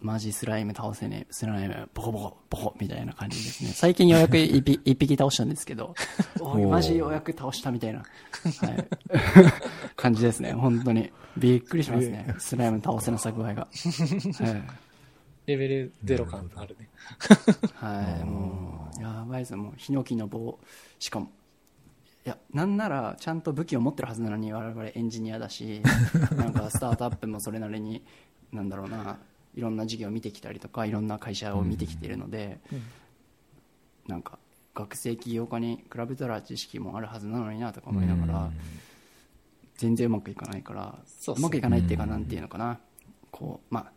マジスライム倒せねえスライムボコボコボコみたいな感じですね。最近ようやく一匹 一匹倒したんですけど。おいマジようやく倒したみたいな、はい、感じですね。本当に。びっくりしますね。スライム倒せなさ具合が、はい。レベルゼロ感あるね。はい、もう、やばいです。よもう、ヒノキの棒、しかも、いや、なんなら、ちゃんと武器を持ってるはずなのに、我々エンジニアだし、なんかスタートアップもそれなりに、なんだろうな、いろんな事業を見てきたりとか、いろんな会社を見てきているので、なんか、学生起業家に比べたら知識もあるはずなのになとか思いながら、全然うまくいかないから、そうまくいかないっていうか、なんていうのかな、こう、まあ、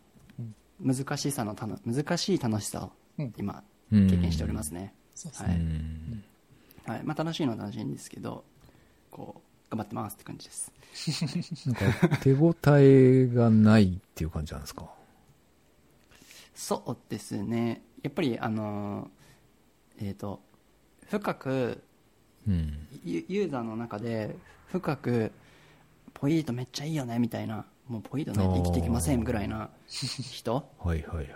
難しさのたの難しい楽しさをうん。今うん。経験しておりますね、はね。い。はい。まあ、楽しいのは楽しいんですけどこう頑張ってますって感じです。なんか手応えがないっていう感じなんですか？そうですねやっぱりあのえっ、と深くうん。ユユーザーの中で深くポイントめっちゃいいよねみたいなもうポイントないと生きていけませんぐらいな人 はいはいはい。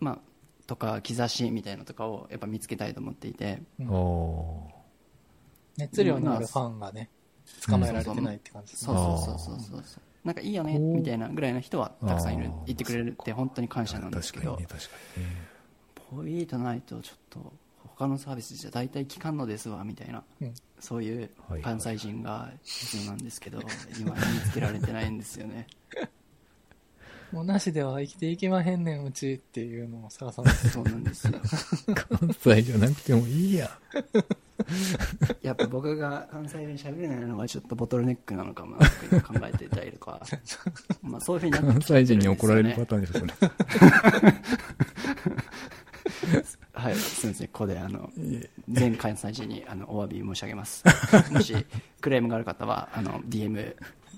まあとか兆しみたいなのとかをやっぱ見つけたいと思っていてうん。熱量のあるファンがね、捕まえられてないって感じですね。そうそうそうそうそうなんかいいよねみたいなぐらいの人はたくさんいる言ってくれるって本当に感謝なんですけど確かにね、確かにね。ポイントないとちょっと他のサービスじゃ大体効かんのですわみたいなうんそういうはいはい関西人が必要なんですけど今見つけられてないんですよね もうなしでは生きていけまへんねん、うちっていうのを探さないと。そうなんですよ 関西じゃなくてもいいや。やっぱ僕が関西弁喋れないのがちょっとボトルネックなのかもなって今考えてたりとか。まあそういうふうになって関西人に怒られるパターンでしょ、それ。はい、すみません、ここであの全関西人にあのお詫び申し上げます。もしクレームがある方はあの DM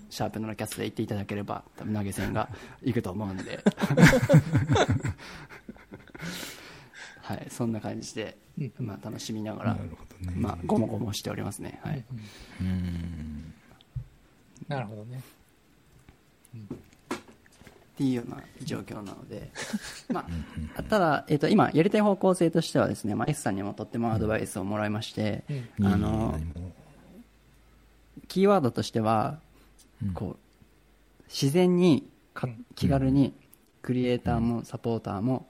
シャープのキャストで言っていただければ多分投げ銭がいくと思うんで、はい、そんな感じで、まあ、楽しみながら、なるほどね。まあ、ごもごもしておりますね。はい、っうん。なるほどね。ていうような状況なので、まあ、ただ、えっと今やりたい方向性としてはですね、まあ、S さんにもとってもアドバイスをもらいまして、うんあのキーワードとしては、うんこう自然に気軽にクリエイターもサポーターも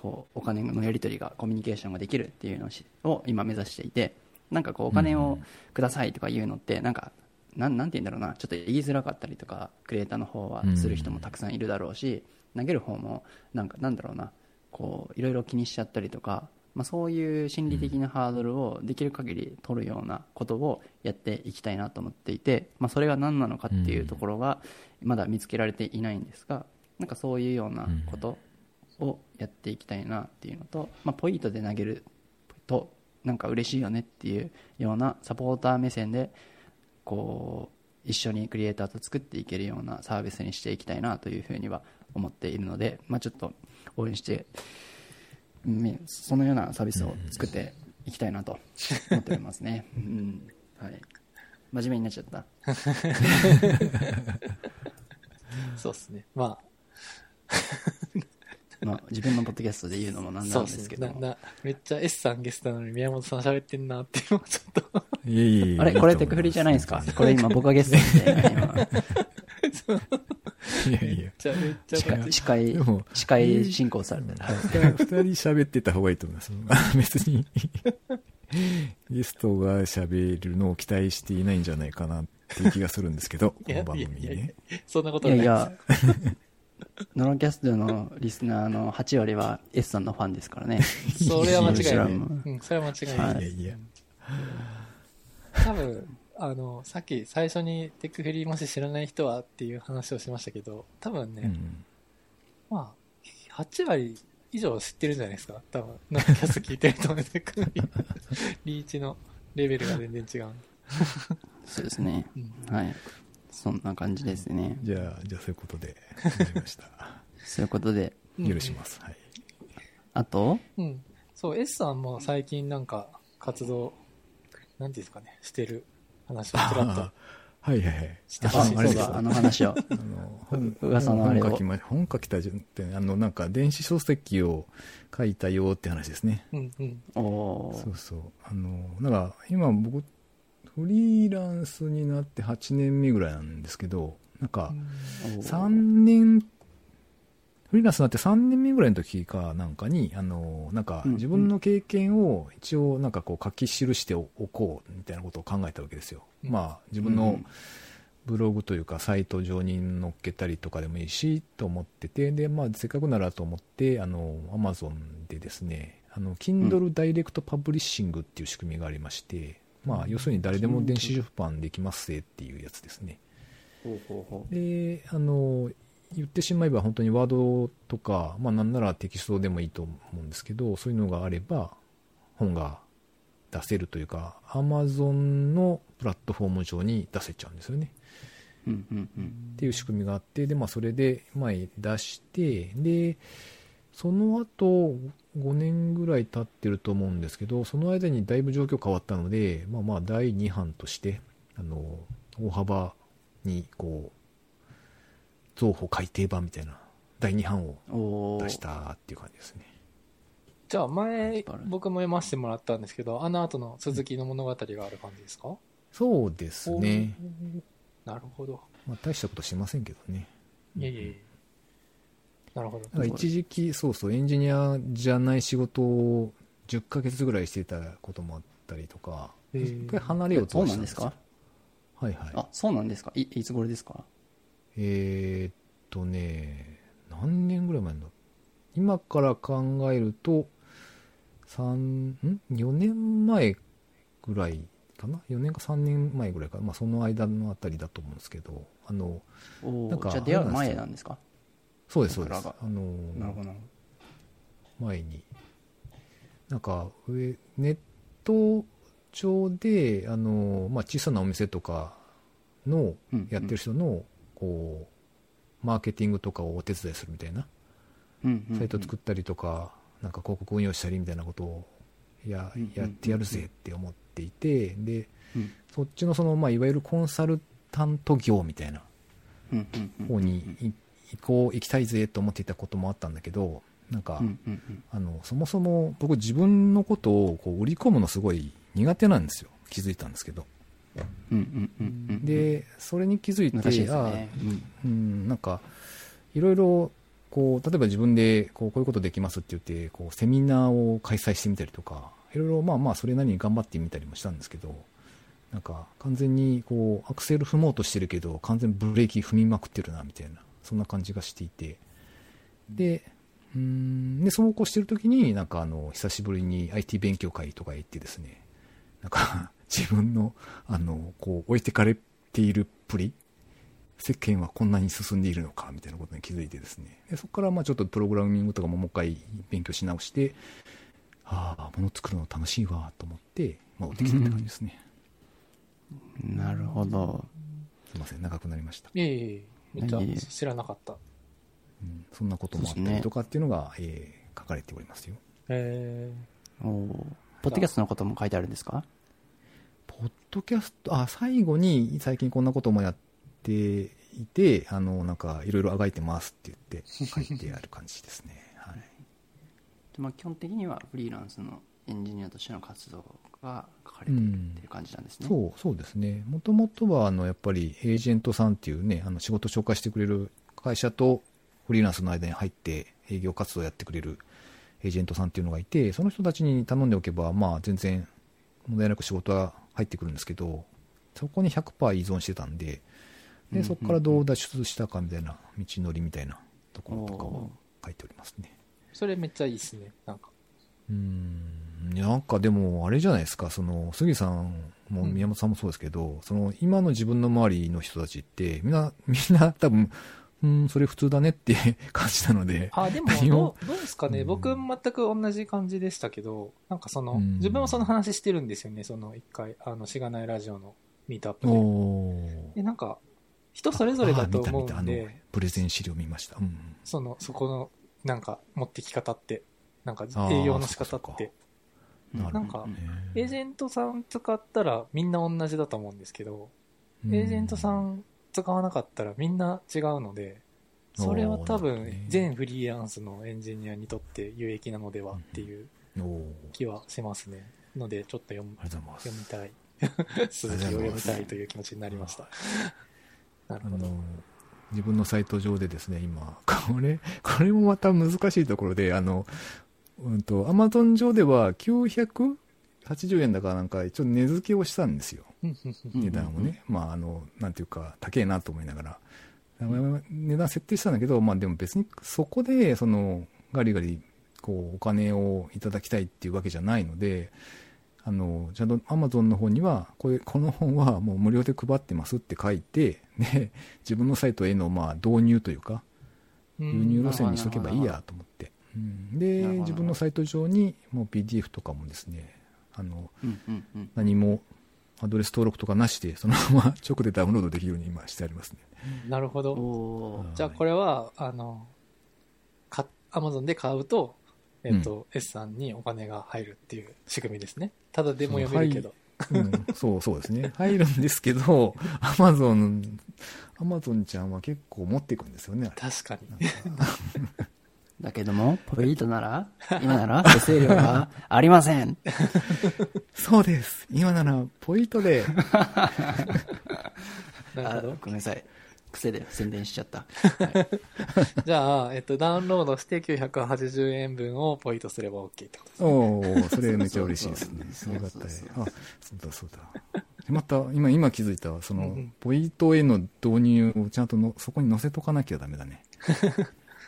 こうお金のやり取りがコミュニケーションができるっていうのを今目指していてなんかこうお金をくださいとか言うのってなんかなんなんて言うんだろうな。ちょっと言いづらかったりとかクリエイターの方はする人もたくさんいるだろうし投げる方もなんかなんだろうな。こういろいろ気にしちゃったりとか、まあ、そういう心理的なハードルをできる限り取るようなことをやっていきたいなと思っていて、まあ、それが何なのかっていうところがまだ見つけられていないんですがなんかそういうようなことをやっていきたいなっていうのと、まあ、ポイントで投げるとなんか嬉しいよねっていうようなサポーター目線でこう一緒にクリエイターと作っていけるようなサービスにしていきたいなというふうには思っているので、まあ、ちょっと応援してねそのようなサービスを作っていきたいなと思っておりますね。うん。はい。真面目になっちゃった。そうですね。ままあ、自分のポッドキャストで言うのもなあ、んなんですけどな、な、めっちゃ S さんゲストなのに宮本さん喋ってんなってちょっといえいえいえあれこれテクフリじゃないですか？これ今僕がゲストみたいな、今。いやいやめっ。ちゃ、めっちゃ司会、司会進行されてる。はい二人喋ってた方がいいと思います。別に、ゲストが喋るのを期待していないんじゃないかなっていう気がするんですけど、こいやの番組にいやいやね。そんなこといやはないいや、ノロキャストのリスナーの8割は S さんのファンですからね。それは間違いない。もううん、それは間違いはないい。いやいや。多分、あの、さっき最初にテックフリーもし知らない人はっていう話をしましたけど、多分ね、うん。まあ、8割以上知ってるんじゃないですか？多分、ノーキャスト聞いてると思うんで、かなり、リーチのレベルが全然違う。そうですね。うんはい。そんな感じですね。じゃあ、じゃあそういうことで、わかりました。そういうことで、許します。はい。あと、うん。そう、S さんも最近なんか活動、なんていうんですかね、してる話をちらっとあ。はいはいはい。してほしいあそうだ、あの話を。あの 本噂のあれを本書きま本書きたじゃんって、あの、なんか電子書籍を書いたよって話ですね。うんうん。おーそうそう。あの、なんか今僕、フリーランスになって8年目ぐらいなんですけど、なんか、おー3年、フリーランスになって3年目ぐらいの時かなんかに、あの、なんかうん自分の経験を一応なんかこう書き記しておこうみたいなことを考えたわけですよ。うん。まあ自分のブログというかサイト上に載っけたりとかでもいいしと思ってて、で、まあせっかくならと思って、あの、アマゾンでですね、あの、Kindle Direct Publishing っていう仕組みがありまして、まあ要するに誰でも電子出版できますぜっていうやつですね。であの言ってしまえば本当にワードとか、まあ、なんならテキストでもいいと思うんですけどそういうのがあれば本が出せるというか Amazon のプラットフォーム上に出せちゃうんですよね。っていう仕組みがあってで、まあ、それで前出してでその後5年ぐらい経ってると思うんですけどその間にだいぶ状況変わったので、まあ、まあ第2版としてあの大幅にこう増補改訂版みたいな第2版を出したっていう感じですね。じゃあ前僕も読ませてもらったんですけど、あの後の続きの物語がある感じですか？そうですね、なるほど。まあ、大したことしませんけどね。いえいえいえ。なるほど。一時期そうそうエンジニアじゃない仕事を10ヶ月ぐらいしてたこともあったりとか一回離れようとそうはしたなんですか？はいはい。あ、そうなんですか？い、いつ頃ですか？えーっとね何年ぐらい前なんだ？今から考えると3ん？4年前ぐらいかな？4年か3年前ぐらいかまあその間のあたりだと思うんですけどあのおなんかーじゃあ出会う前なんですか？そうですそうです。あのなるほど前に。なんか上ネット上であの、まあ、小さなお店とかのうんやってる人のこうマーケティングとかをお手伝いするみたいな。サイト作ったりとかなんか広告運用したりみたいなことをやうんやってやるぜって思っていてでうん。そっちのその、まあ、いわゆるコンサルタント業みたいな方にい行こう行きたいぜと思っていたこともあったんだけどなんか、うんうんうん。あのそもそも僕自分のことをこう売り込むのすごい苦手なんですよ。気づいたんですけど。うんうんうんうんでそれに気づいてね。うん。あうんなんかいろいろこう例えば自分でこうこういうことできますって言ってこうセミナーを開催してみたりとかいろいろまあまあそれなりに頑張ってみたりもしたんですけどなんか完全にこうアクセル踏もうとしてるけど完全にブレーキ踏みまくってるなみたいなそんな感じがしていて。でうーんでそうこうしてる時になんかあの久しぶりに IT 勉強会とかへ行ってですねなんか 自分のあのこう置いてかれているプリ世間はこんなに進んでいるのかみたいなことに気づいてですね。でそこからまあちょっとプログラミングとかももう一回勉強し直してああ物作るの楽しいわと思って戻ってきたって感じですね。なるほど。すいません長くなりました、いえいえいえ。めっちゃいえいえ知らなかった。うん、そんなこともあったりとかっていうのが、えー書かれておりますよえおーポッドキャストのことも書いてあるんですか？ポッドキャスト、あ、最後に最近こんなこともやっていて、あの、なんかいろいろあがいてますって言って書いてある感じですね。はい。でまあ、基本的にはフリーランスのエンジニアとしての活動が書かれているっていう感じなんですね。そう、そうですね。もともとは、あの、やっぱりエージェントさんっていうね、あの、仕事紹介してくれる会社とフリーランスの間に入って営業活動をやってくれるエージェントさんっていうのがいて、その人たちに頼んでおけば、まあ、全然問題なく仕事は入ってくるんですけど、そこに100%依存してたんで、で、うんうんうんそこからどう脱出したかみたいな、道のりみたいなところとかを書いておりますね。それめっちゃいいっすね。なんか。うーん、なんかでも、あれじゃないですか、その、杉さんもうん。宮本さんもそうですけど、その、今の自分の周りの人たちって、みんな、みんな多分、うん、それ普通だねって 感じなので、あ、でもどう、どうですかね、うん。僕全く同じ感じでしたけど、なんかその、うん。自分もその話してるんですよね、その一回、あの、しがないラジオのミートアップで。で、なんか、人それぞれだと思うんで、プレゼン資料見ました。うん。その、そこの、なんか、持ってき方って、なんか営業の仕方そって、うんなんか。エージェントさん使ったらみんな同じだと思うんですけど、うんエージェントさん使わなかったらみんな違うので、それは多分ね全フリーランスのエンジニアにとって有益なのではっていう気はしますね。ので、ちょっと読む。読みたい。続きを読みたいという気持ちになりました。なるほど。自分のサイト上でですね、今、これ、これもまた難しいところで、あの、うんと、アマゾン上では980円だからなんか一応値付けをしたんですよ。値段をね。まあ、あの、なんていうか、高えなと思いながら。値段設定したんだけど、まあでも別にそこで、その、ガリガリ、こう、お金をいただきたいっていうわけじゃないので、あの、ちゃんと Amazon の方には、これ、この本はもう無料で配ってますって書いて、で、自分のサイトへの、まあ、導入というか、輸入路線にしとけばいいやと思って。うんで自分のサイト上に、もう PDF とかもですね、あの、うんうんうん何もアドレス登録とかなしで、そのまま 直でダウンロードできるように今してありますね。なるほど。じゃあこれは、あの、か、アマゾンで買うと、えっ、と、S さんにお金が入るっていう仕組みですね。ただでも読めるけど。うん、そうそうですね。入るんですけど、アマゾン、アマゾンちゃんは結構持っていくんですよね、あれ。確かに。だけども、ポイントなら、今なら手数料が ありません。そうです。今なら、ポイントで。なるほど。あごめんなさい。癖で宣伝しちゃった。じゃあ、えっ、と、ダウンロードして980円分をポイントすれば OK ってことですね。おおそれめっちゃ嬉しいですね。そうよかった。あ、そうだそうだ。また、今、今気づいた、そのポイントへの導入をちゃんとのそこに載せとかなきゃダメだね。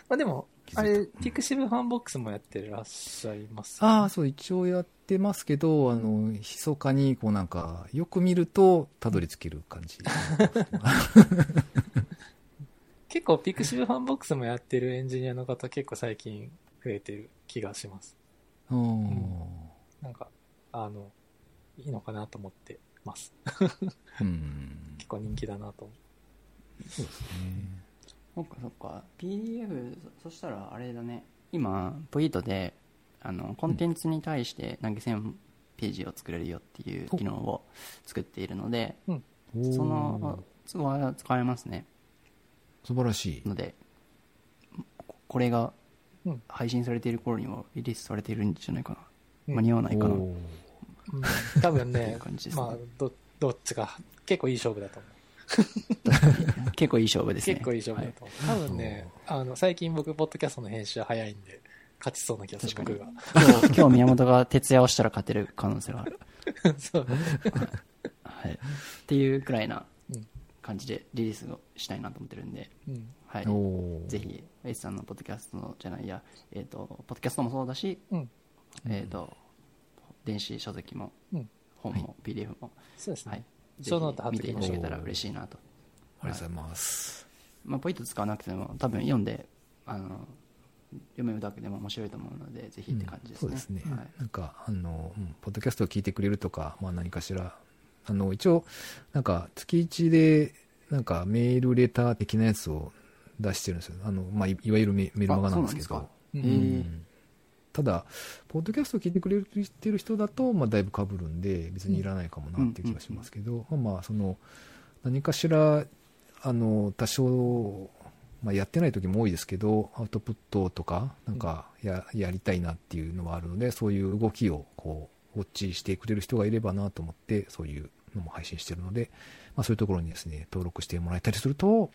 まあでも、あれ、 pixivFANBOX もやってらっしゃいます、ああ、そう、一応やってますけど、あの、密かに、こうなんか、よく見ると、たどり着ける感じ。結構 pixivFANBOX もやってるエンジニアの方結構最近増えてる気がします。おーなんか、あの、いいのかなと思ってます。うん。結構人気だなと思そうですね。そっかそっか。PDF、そそしたらあれだね。今、ポイントで、あの、コンテンツに対して投げ銭ページを作れるよっていう機能を作っているので、おーその、都合は使えますね。素晴らしい。ので、ここれがうん配信されている頃にはリリースされているんじゃないかな。うん間に合わないかな。う。うん、多分ね ねまあ、ど、どっちか、結構いい勝負だと思う。結構いい勝負ですね。結構いい勝負だと思う。多分ね、あの、最近僕、ポッドキャストの編集早いんで、勝ちそうな気がする、僕が。今日、今日宮本が徹夜をしたら勝てる可能性がある。そう。はい。っていうくらいなうん感じでリリースをしたいなと思ってるんで、うん。はい。ぜひ、エイスさんのポッドキャストのじゃないや、えっ、と、ポッドキャストもそうだし、うん。えっ、と、電子書籍も、うん。本も、PDF も、そうですね。はい。ショーノート貼っ見ていただけたら嬉しいなと。ありがとうございます。まあ、ポイント使わなくても、多分読んで、あの、読めるだけでも面白いと思うので、ぜひって感じですね。そうですね。はい。なんか、あの、うんポッドキャストを聞いてくれるとか、まあ何かしら、あの、一応、なんか、月1で、なんか、メールレター的なやつを出してるんですよ。あの、まあ、いいわゆるメメルマガなんですけど。うんえーただ、ポッドキャストを聞いてくれてる人だと、まあ、だいぶ被るんで、別にいらないかもなっていう気がしますけど、まあまあ、その、何かしら、あの、多少、まあ、やってない時も多いですけど、アウトプットとか、なんかや、やりたいなっていうのはあるので、そういう動きを、こう、ウォッチしてくれる人がいればなと思って、そういうのも配信してるので、まあ、そういうところにですね、登録してもらえたりすると、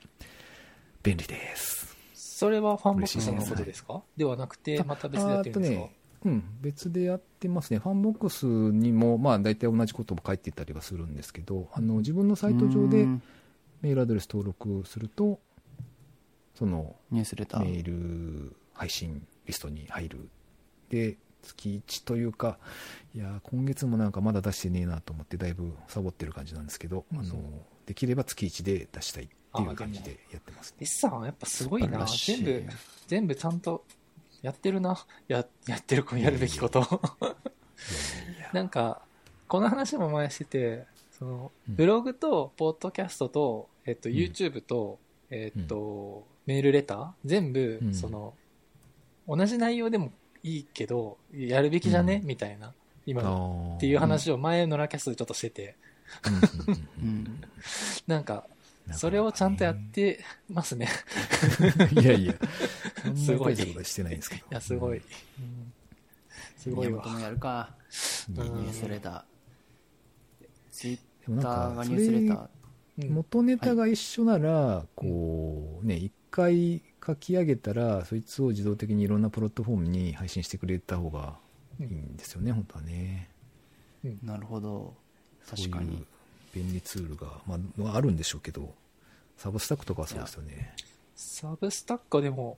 便利です。それはファンボックスのことですか？ではなくて、また別でやってるんですか？あーとね、うん、別でやってますね。ファンボックスにも、まあ、大体同じことを書いてたりはするんですけど、あの、自分のサイト上でうんメールアドレス登録すると、その、ニュースレタメー。ール配信リストに入る。で、月1というか、いやー、今月もなんかまだ出してねえなと思って、だいぶサボってる感じなんですけど、うんあの、できれば月1で出したいっていう感じでやってますね。S さんはやっぱすごいな。全部、全部ちゃんとやってるな。や、やってる、やるべきこと。なんか、この話も前してて、その、うん。ブログと、ポッドキャストと、えっと、うん。YouTube と、えっと、メールレター全部う、ん。その、同じ内容でもいいけど、やるべきじゃね、うん。みたいな、今あー。っていう話を前のラキャストでちょっとしてて、うん。うん。ううんん。なんか、それをちゃんとやってますね。いやいや、すごい大したことはしてないんですけど。いや、すごい。すごいわ。もやるか。ニュースレター。ツイッでもタなんか、ーがそニュースレター。うん元ネタが一緒なら、こう、ね、一回書き上げたら、そいつを自動的にいろんなプラットフォームに配信してくれた方がいいんですよね、本当はね。なるほど。確かに。便利ツールが、まあまあ、あるんでしょうけど、サブスタックとかはそうですよね。サブスタックはでも、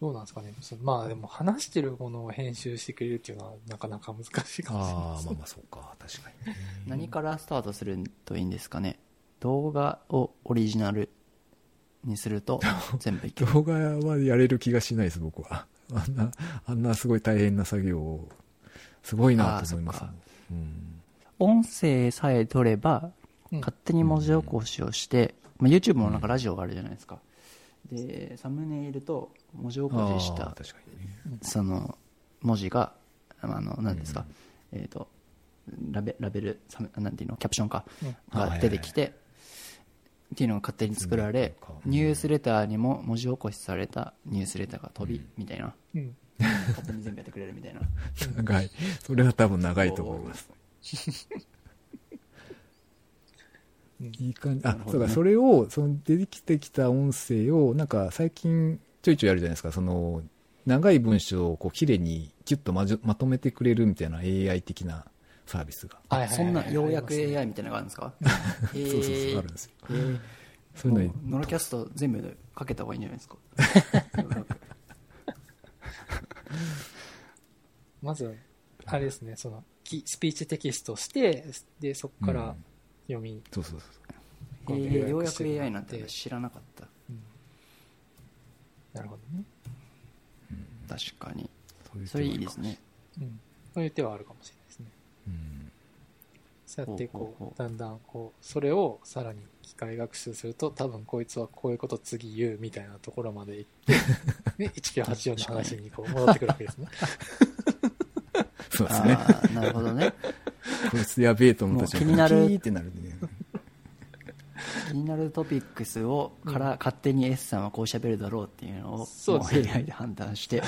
どうなんですかね。まあでも話してるものを編集してくれるっていうのはなかなか難しいかもしれないああ、まあまあそうか、確かにね。何からスタートするといいんですかね。動画をオリジナルにすると 全部いける。動画はやれる気がしないです、僕は。あんな、あんなすごい大変な作業を、すごいなと思いますあーそっかうん。音声さえ取れば、うん勝手に文字起こしをして、まあ、YouTube もなんかラジオがあるじゃないですか。で、サムネイルと文字起こしした。その文字が、あの、何ですか、えっ、と、ラベラベル、サムなんていうの、キャプションか、うんが出てきて、っていうのが勝手に作られうん、ニュースレターにも文字起こしされたニュースレターが飛び、うんみたいな。うん。勝手に全部やってくれるみたいな。長い。それは多分長いと思います。うんいい感じ。あ、ねそうか、それを、その出てきてきた音声を、なんか最近ちょいちょいやるじゃないですか、その、長い文章をこう綺麗にキュッとまじまとめてくれるみたいな AI 的なサービスが。はいはいはいそんな、ようやく AI みたいなのがあるんですか？そうそうそう、あるんですよ。えーそういうのノラキャスト全部でかけた方がいいんじゃないですか？まず、あれですね、その、きスピーチテキストして、で、そこからうん読み、そうそうそう。えーようやく AI なんて知らなかった。うんなるほどね。確かに。そういう手それいいですね。うん。そういう手はあるかもしれないですね。うん。そうやってこう、だんだんこう、それをさらに機械学習すると、多分こいつはこういうこと次言うみたいなところまで行って、で、1984の話にこう戻ってくるわけですね。そうですね。ああ、なるほどね。こいつやべえと思った瞬間もう気になるってなるね。気になるトピックスを、から勝手に S さんはこう喋るだろうっていうのを、もうそうですね AI で判断して、だ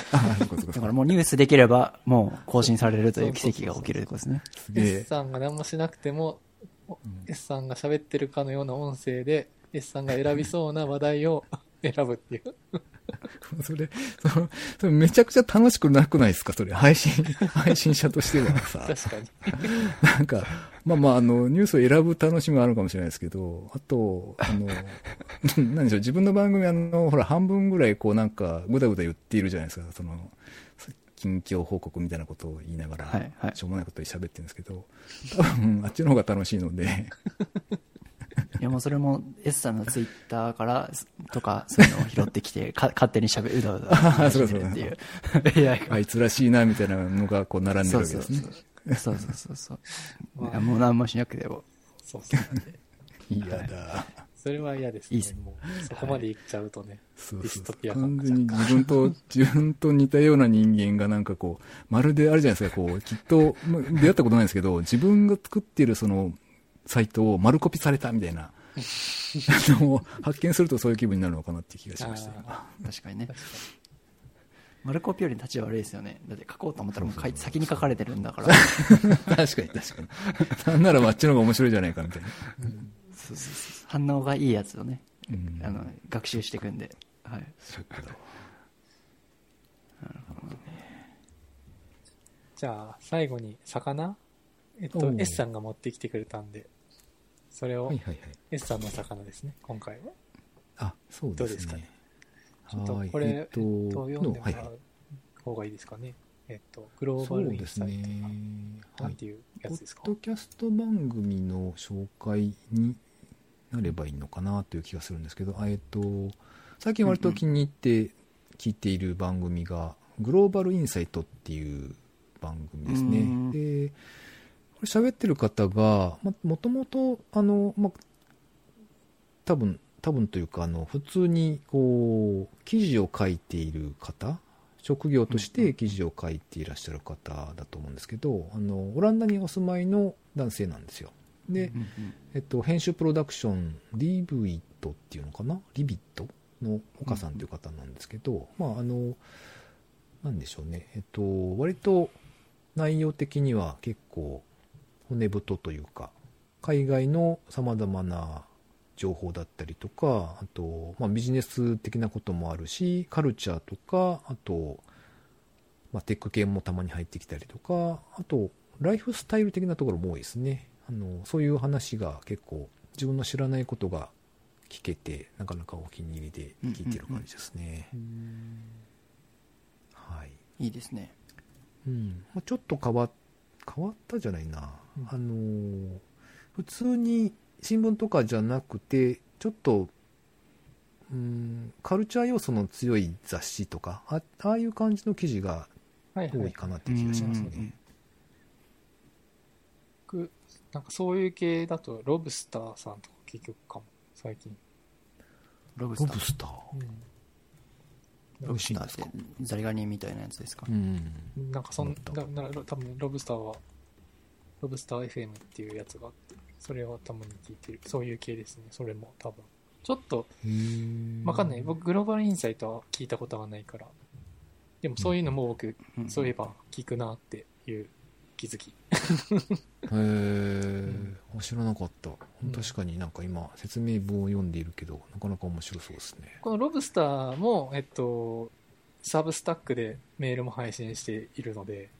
からもうニュースできれば、もう更新されるという奇跡が起きるってことですね。S え。さんが何もしなくても、お S さんが喋ってるかのような音声で、S さんが選びそうな話題を選ぶっていう。それ、そのそれめちゃくちゃ楽しくなくないですか？それ、配信、配信者としてはさ。確かに。なんか、まあまあ、あの、ニュースを選ぶ楽しみはあるかもしれないですけど、あと、あの、なんでしょう、自分の番組、あの、ほら、半分ぐらい、こう、なんか、ぐだぐだ言っているじゃないですか、その、近況報告みたいなことを言いながら、はいはいしょうもないことを喋ってるんですけど、多分、あっちの方が楽しいので、いやもうそれも S さんのツイッターからとかそういうのを拾ってきて、か勝手に喋る、うだうだるっていう。あいつらしいな、みたいなのが、こう、並んでるそうわけですそうそうね。。そうそうそうそう。まあいやもう何もしなくても。そうそう。嫌だ。それは嫌ですね。いいもうそこまで行っちゃうとね。そうディストそうピア完全に自分と、自分と似たような人間がなんかこう、まるであるじゃないですか、こう、きっと、ま出会ったことないですけど、自分が作っているその、サイトを丸コピされたみたいな、発見するとそういう気分になるのかなっていう気がしました、今。確かにね丸コピより立ち悪いですよね。だって書こうと思ったらもう書い先に書かれてるんだから。確かに確かに。なんならあっちの方が面白いじゃないかみたいな。そうそうそう反応がいいやつをね、うんあの、学習していくんで。はい。そういうことじゃあ、最後に魚？えっと S さんが持ってきてくれたんで、それをはいはいはい。S さんの魚ですね、今回は。あ、そうどうでねですすかね？ちょっとはいこれ、えっと読んでもはいはいらう方がいいですかね？えっと、グローそバルインうですサイトていうやつですか？ポッドキャスト番組の紹介になればいいのかなという気がするんですけど、あえっと、最近割と気に入って聞いている番組が、グローバルインサイトっていう番組ですね。うんで、これ喋ってる方が、ま、もともと、あの、ま、多分、多分というか、あの、普通に、こう、記事を書いている方、職業として記事を書いていらっしゃる方だと思うんですけど、あの、オランダにお住まいの男性なんですよ。で、えっと、編集プロダクション、リブイットっていうのかな？リビットの岡さんという方なんですけど、まあ、あの、なんでしょうね。えっと、割と内容的には結構骨太というか、海外の様々な情報だったりとか、あと、まあ、ビジネス的なこともあるし、カルチャーとか、あと、まあ、テック系もたまに入ってきたりとか、あと、ライフスタイル的なところも多いですね。あの、そういう話が結構自分の知らないことが聞けて、なかなかお気に入りで聞いてる感じですね。はい。いいですね。うん。まあちょっと変わ、変わったじゃないな。うんあのー、普通に新聞とかじゃなくて、ちょっと、うん、カルチャー要素の強い雑誌とか、あああいう感じの記事がはいはい。多いかなっていう気がしますうんうんうんね。僕なんかそういう系だと、ロブスターさんとか結局かも、最近。ロブスター。ロブロブスターってザリガニみたいなやつですか、うん。なんかそんロブスタな、な多分ロブスターは、ロブスター FM っていうやつがあって、それはたまに聞いてる。そういう系ですね、それも多分。ちょっと、わかんない。僕、グローバルインサイトは聞いたことがないから。でもそういうのも僕、うんそういえば聞くなっていう気づき。へえ、あ知らなかった。うん確かになんか今説明文を読んでいるけど、なかなか面白そうですね。このロブスターも、えっと、サブスタックでメールも配信しているので。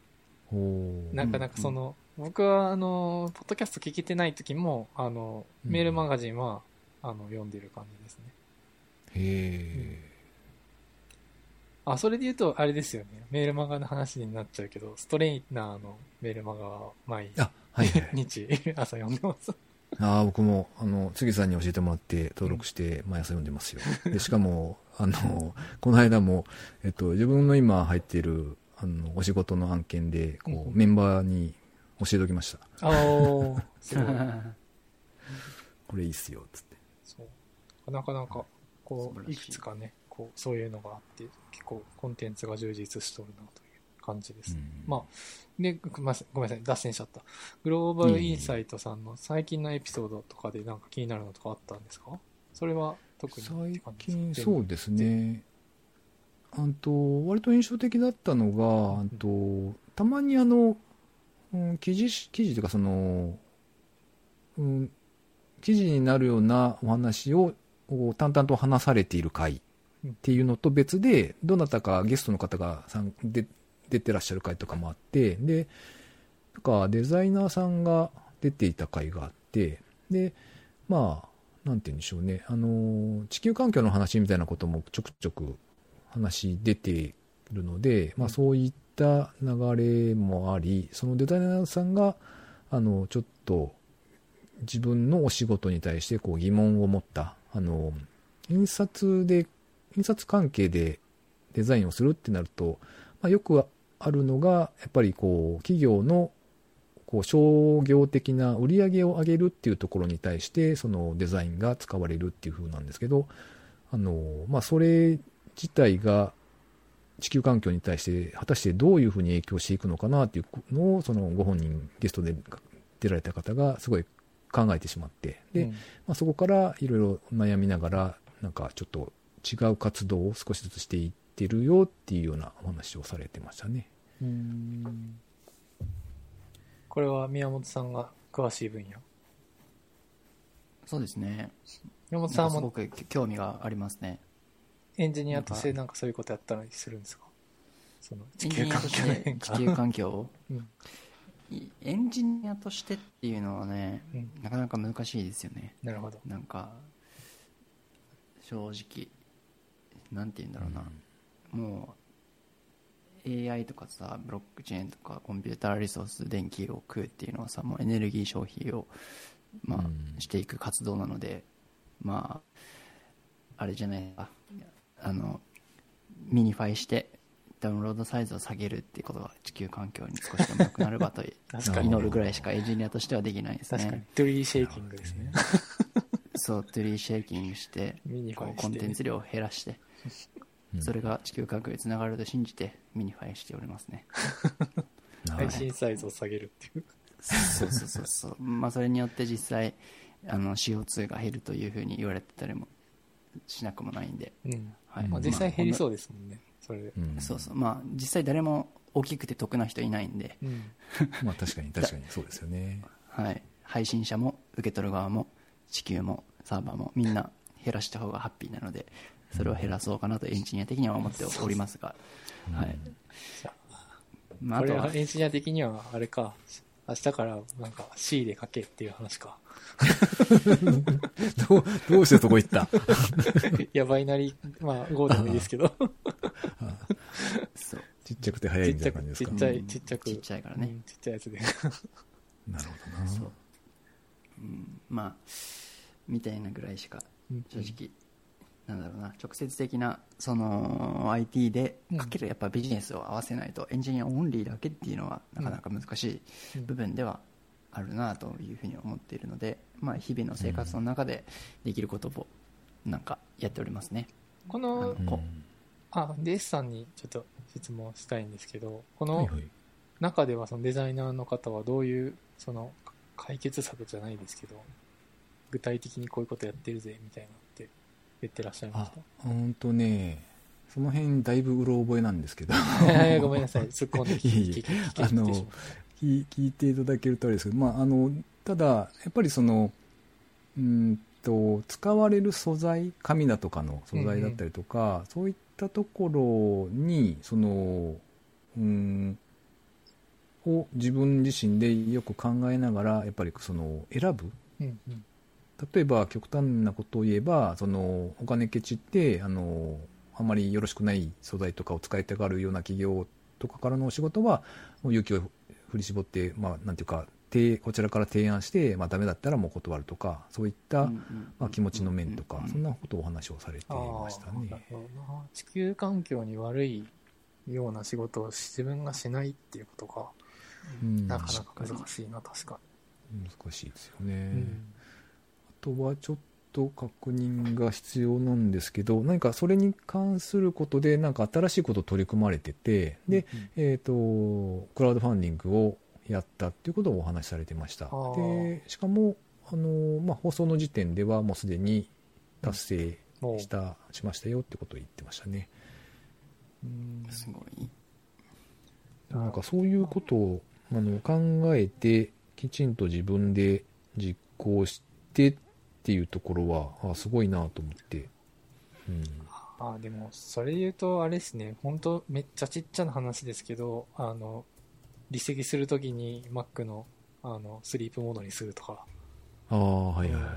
なかなかその、僕はあの、ポッドキャスト聞けてない時も、あの、うんメールマガジンは、あの、読んでる感じですね。へあ、それで言うと、あれですよね。メールマガの話になっちゃうけど、ストレイナーのメールマガは毎え。あ、はいはい。日 朝読んでます。ああ、僕も、あの、杉さんに教えてもらって登録して毎朝読んでますよ。で、しかも、あの、この間も、えっと、自分の今入っている、あの、お仕事の案件で、こう、うんメンバーに教えておきました。あー、すごい。これいいっすよ、つって。そう。なかなか、こう、いいくつかね、こう、そういうのがあって、結構コンテンツが充実しとるなと感じです。うん。まあ、で、ごめんなさい、ごめんなさい、脱線しちゃった。グローバルインサイトさんの最近のエピソードとかでなんか気になるのとかあったんですか？それは特に最近そうですね。あと割と印象的だったのが、あとたまにあの、うん、記事記事というかその、うん、記事になるようなお話を淡々と話されている回っていうのと別でどなたかゲストの方がさんで出てらっしゃる回とかもあってでなんかデザイナーさんが出ていた回があってでまあなんて言うんでしょうね。あの、地球環境の話みたいなこともちょくちょく話出てるので、まあそういった流れもあり、そのデザイナーさんが、あの、ちょっと自分のお仕事に対してこう疑問を持った、あの、印刷で、印刷関係でデザインをするってなると、まあ、よくあるのが、やっぱりこう、企業のこう商業的な売り上げを上げるっていうところに対してそのデザインが使われるっていう風なんですけどあの、まあ、それ自体が地球環境に対して果たしてどういうふうに影響していくのかなっていうのをそのご本人ゲストで出られた方がすごい考えてしまってで、うん。まあ、そこからいろいろ悩みながらなんかちょっと違う活動を少しずつしていってるよっていうようなお話をされてましたね。うんこれは宮本さんが詳しい分野？そうですね。宮本さんもすごく興味がありますね。エンジニアとしてなんかそういうことやったりするんですか？その地球環境の変化。て地球環境を？うんいエンジニアとしてっていうのはね、うんなかなか難しいですよね。なるほど。なんか、正直、なんて言うんだろうな。もう AI とかさブロックチェーンとかコンピューターリソース電気を食うっていうのはさもうエネルギー消費を、まあうんしていく活動なのでまああれじゃないか。あの minify してダウンロードサイズを下げるっていうことが地球環境に少しでも良くなればと 祈るぐらいしかエンジニアとしてはできないです確かに。ね。 tree shaking ですね。そう tree shaking してコンテンツ量を減らして。うんそれが地球環境につながると信じて minify しておりますね。はい配信サイズを下げるっていう。そうそうそうそう。まあそれによって実際あの CO2 が減るというふうに言われてたりもしなくもないんで。うん。はい。まあ実際減りう。そうですもんね。それで。うんそうそう。まあ実際誰も大きくて得な人いないんで、うん。まあ確かに確かにそうですよね。はい。配信者も受け取る側も地球もサーバーもみんな減らした方がハッピーなので、それを減らそうかなとエンジニア的には思っておりますが、はい。まあ、あとはこれはエンジニア的にはあれか。明日からなんか C で書けっていう話か。どう、どうしてそこ行った？いや、バイナリー、まあ5でもいいですけど。そう。ちっちゃくて早いみちっちゃく、たいな感じですか？ちっちゃい、うんちっちゃく。ちっちゃいからねうんちっちゃいやつで。なるほどな。そう。うん、まあ、みたいなぐらいしか正直、なんだろうな直接的なその IT でかけるやっぱビジネスを合わせないとエンジニアオンリーだけっていうのはなかなか難しい部分ではあるなというふうに思っているので、まあ、日々の生活の中でできることをなんかやっておりますね。このあの、こあ、で S さんにちょっと質問したいんですけど、この。中ではそのデザイナーの方はどういう、その解決策じゃないですけど、具体的にこういうことやってるぜみたいな言ってらっしゃいましあ、ほんとね、その辺だいぶうろ覚えなんですけど。たごめんなさい、突っ込んで聞いえいえ。き聞き聞きあの聞いていただけるとあれですけど、まあ、あのただ、やっぱりそのうんと使われる素材紙だとかの素材だったりとか、そういったところにそのうんを自分自身でよく考えながらやっぱりその選ぶうんうん例えば極端なことを言えばそのお金ケチってあのあまりよろしくない素材とかを使いたがるような企業とかからのお仕事はもう勇気を振り絞って、まあ、なんていうか提こちらから提案して、まあ、ダメだったらもう断るとかそういった、うんうんまあ、気持ちの面とか、うんそんなことをお話をされていましたね。地球環境に悪いような仕事を自分がしないっていうことが、うんなかなか難しいな、確か難しいですよね。に。あとはちょっと確認が必要なんですけど何かそれに関することでなんか新しいことを取り組まれててで、うんえー、とクラウドファンディングをやったっていうことをお話しされてました。ー。でしかもあの、まあ、放送の時点ではもうすでに達成した、しましたよってことを言ってましたね。うん。すごい。なんかそういうことをあの考えてきちんと自分で実行してっていうところはあすごいなと思って、うん、あでも、それ言うと、あれですね、本当めっちゃちっちゃな話ですけど、あの、離席するときに Mac の、あの、スリープモードにするとか、ああはいはいはい、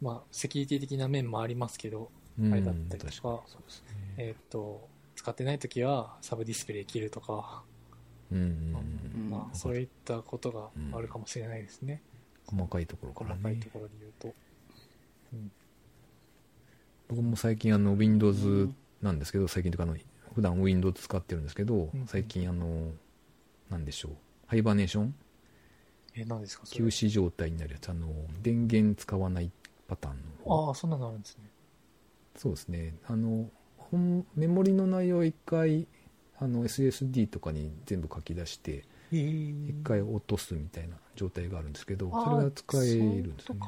まあ、セキュリティ的な面もありますけど、うんあれだったりとか。確にそうですね。えーっと、使ってないときはサブディスプレイ切るとか、うんうんうん。まあ、そういったことがあるかもしれないですね。細かいところからね。細かいところで言うと。うん。僕も最近あの Windows なんですけど最近というかあの普段 Windows 使ってるんですけど、うん。最近あのなんでしょう。ハイバーネーションえ、何ですかそれ。休止状態になるやつ、あの、電源使わないパターンの方。ああ、そんなのあるんですね。そうですね。あの、本メモリの内容を一回、あの、SSD とかに全部書き出して、え一回落とすみたいな状態があるんですけど、それが使えるんですよね。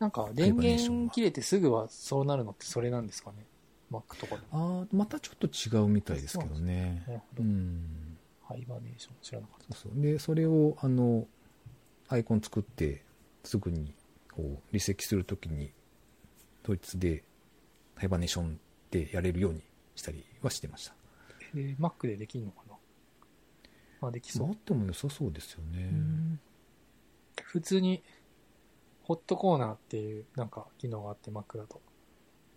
なんか、電源切れてすぐはそうなるのってそれなんですかね？Mac とかでも。ああ、またちょっと違うみたいですけどね。なるほど。うん。ハイバネーション知らなかった。そうで、それを、あの、アイコン作って、すぐに、こう、離席するときに、ドイツで、ハイバネーションでやれるようにしたりはしてました。えー、Mac でできるのかな？あ、できそうあ。っても良さそうですよね。うん普通に、ホットコーナーっていうなんか機能があって Mac だと。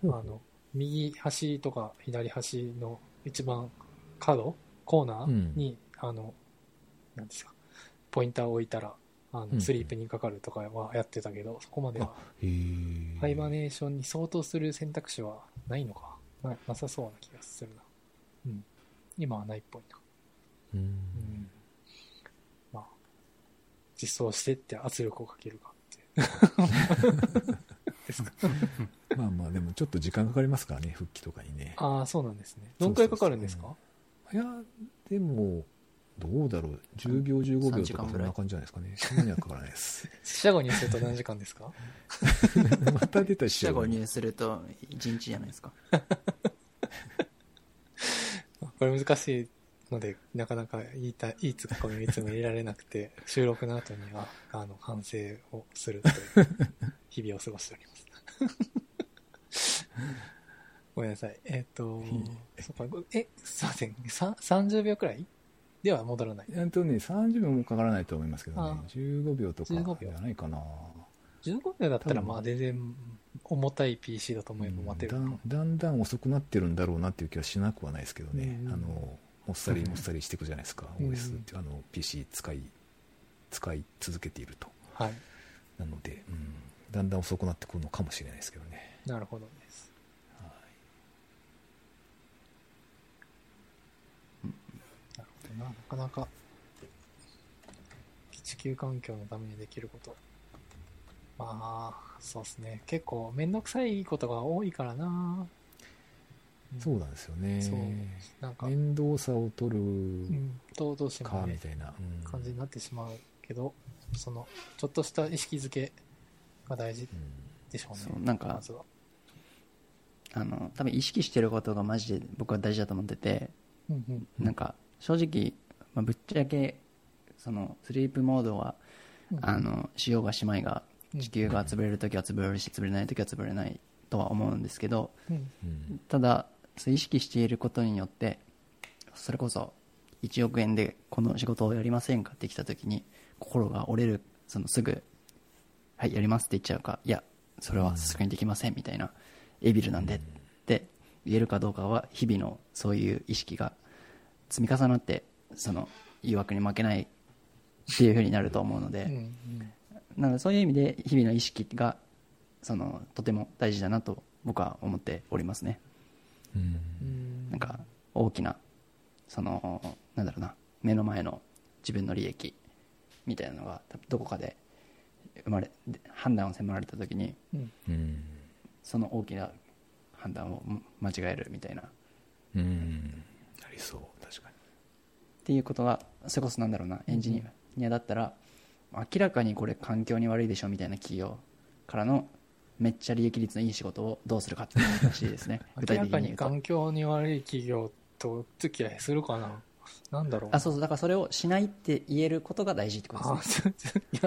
あの、右端とか左端の一番角、コーナーに、あの、なんですか、ポインターを置いたら、あうんの、スリープにかかるとかはやってたけど、そこまでは。ハイバネーションに相当する選択肢はないのか。ななさそうな気がするな。うん。今はないっぽいな。うんうん。まあ、実装してって圧力をかけるか。ですか。まあまあ、でもちょっと時間かかりますからね、復帰とかにね。ああ、そうなんですね。どんくらいかかるんですか？いや、でも、どうだろう。10秒、15秒3時とかそんな感じじゃないですかね。そんなにはかからないです。四捨五入すると何時間ですか？また出たし四捨五入すると1日じゃないですか。これ難しいので、なかなか言いたい、いいツッコミをいつも入れられなくて、収録の後には、あの、反省をするという 日々を過ごしております。ごめんなさい。えっ、と、そっか、え、すいません。さ30秒くらい？では戻らない。えっとね、30秒もかからないと思いますけどねあ。15秒とか15秒じゃないかな。15秒だったら、まあ全然重たい PC だと思えば待てるかもだん。だんだん遅くなってるんだろうなっていう気はしなくはないですけどね。うんあの、もっさりもっさりしていくじゃないですか。うん OS って、あの、PC 使い、使い続けていると。はい。なので、うん、だんだん遅くなってくるのかもしれないですけどね。なるほどです。なるほどな。なかなか、地球環境のためにできること。まあ、そうですね。結構めんどくさいことが多いからな。そうなんですよね。そう。なんか、面倒さを取るうん、とどうしてもか、ねみたいな。うん。感じになってしまうけど、その、ちょっとした意識づけが大事うん。でしょうね。そうなんか。あの、多分意識してることがマジで僕は大事だと思ってて、うんうん。なんか正直、まあ、ぶっちゃけ、その、スリープモードは、うん。あの、しようがしまいが、うん。地球が潰れるときは潰れるし、潰れないときは潰れないとは思うんですけど、ただ、意識していることによって、それこそ、1億円でこの仕事をやりませんかって来たときに、心が折れる、そのすぐ、はい、やりますって言っちゃうか、いや、それはさすがにできませんみたいな、エビルなんでって言えるかどうかは、日々のそういう意識が積み重なって、その誘惑に負けないっていうふうになると思うので、なのでそういう意味で日々の意識がそのとても大事だなと僕は思っておりますねなんか大きなそのなんだろうな目の前の自分の利益みたいなのがどこかで生まれで判断を迫られた時にうん。うんその大きな判断を間違えるみたいな。っうん。ありそう。確かに。ていうことがそれこそなんだろうなエンジニアだったら明らかにこれ環境に悪いでしょみたいな企業からのめっちゃ利益率のいい仕事をどうするかっていう話ですね。具体明らかに的に言うと。環境に悪い企業と付き合いするかな。なんだろうあそうそう。だからそれをしないって言えることが大事ってことあですね。い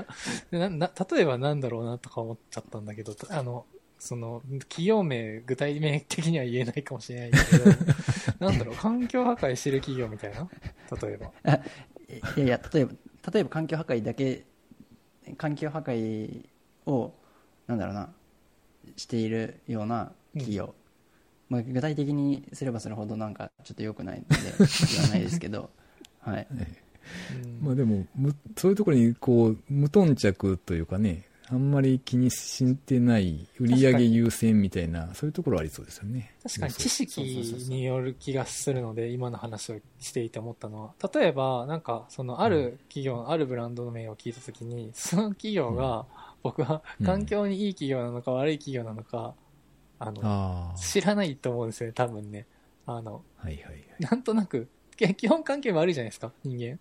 やなな例えばなんだろうなとか思っちゃったんだけどあのその企業名具体名的には言えないかもしれないけど なんだろう環境破壊してる企業みたいな？例えば。いやいや例えば例えば環境破壊だけ環境破壊をなんだろうなしているような企業、まあ、具体的にすればするほどなんかちょっと良くないので 言わないですけど。はい。うん。まあでもむそういうところにこう無頓着というかねあんまり気にしてない売上優先みたいなそういうところはありそうですよね。確かに知識による気がするので、今の話をしていて思ったのは、例えば、なんか、その、ある企業、あるブランドの名を聞いたときに、その企業が、僕はうん。環境にいい企業なのか悪い企業なのか、あの、ああ知らないと思うんですよね、多分ね。あの、はいはいはい。なんとなく、け基本環境悪いじゃないですか、人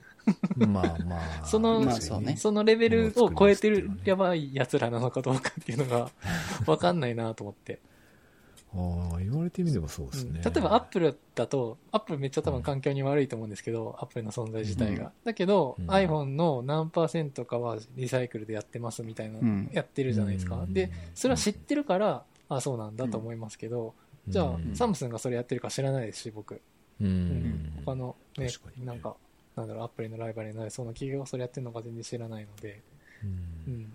間。まあまあ。そのまあそうね。そのレベルを超えてるやばい奴らなのかどうかっていうのが、わかんないなと思って。ああ言われてみればそうですね、うん。例えばアップルだと、アップルめっちゃ多分環境に悪いと思うんですけど、アップルの存在自体が。うん。だけど、うん。iPhone の何パーセントかはリサイクルでやってますみたいな、うん。やってるじゃないですか。うん。で、それは知ってるから、あ、そうなんだと思いますけど、じゃあ、うん。サムスンがそれやってるか知らないですし、僕。うん、うん。他のねね。なんか、なんだろう、アップルのライバルになりそうな企業がそれやってるのか全然知らないので、ううんん。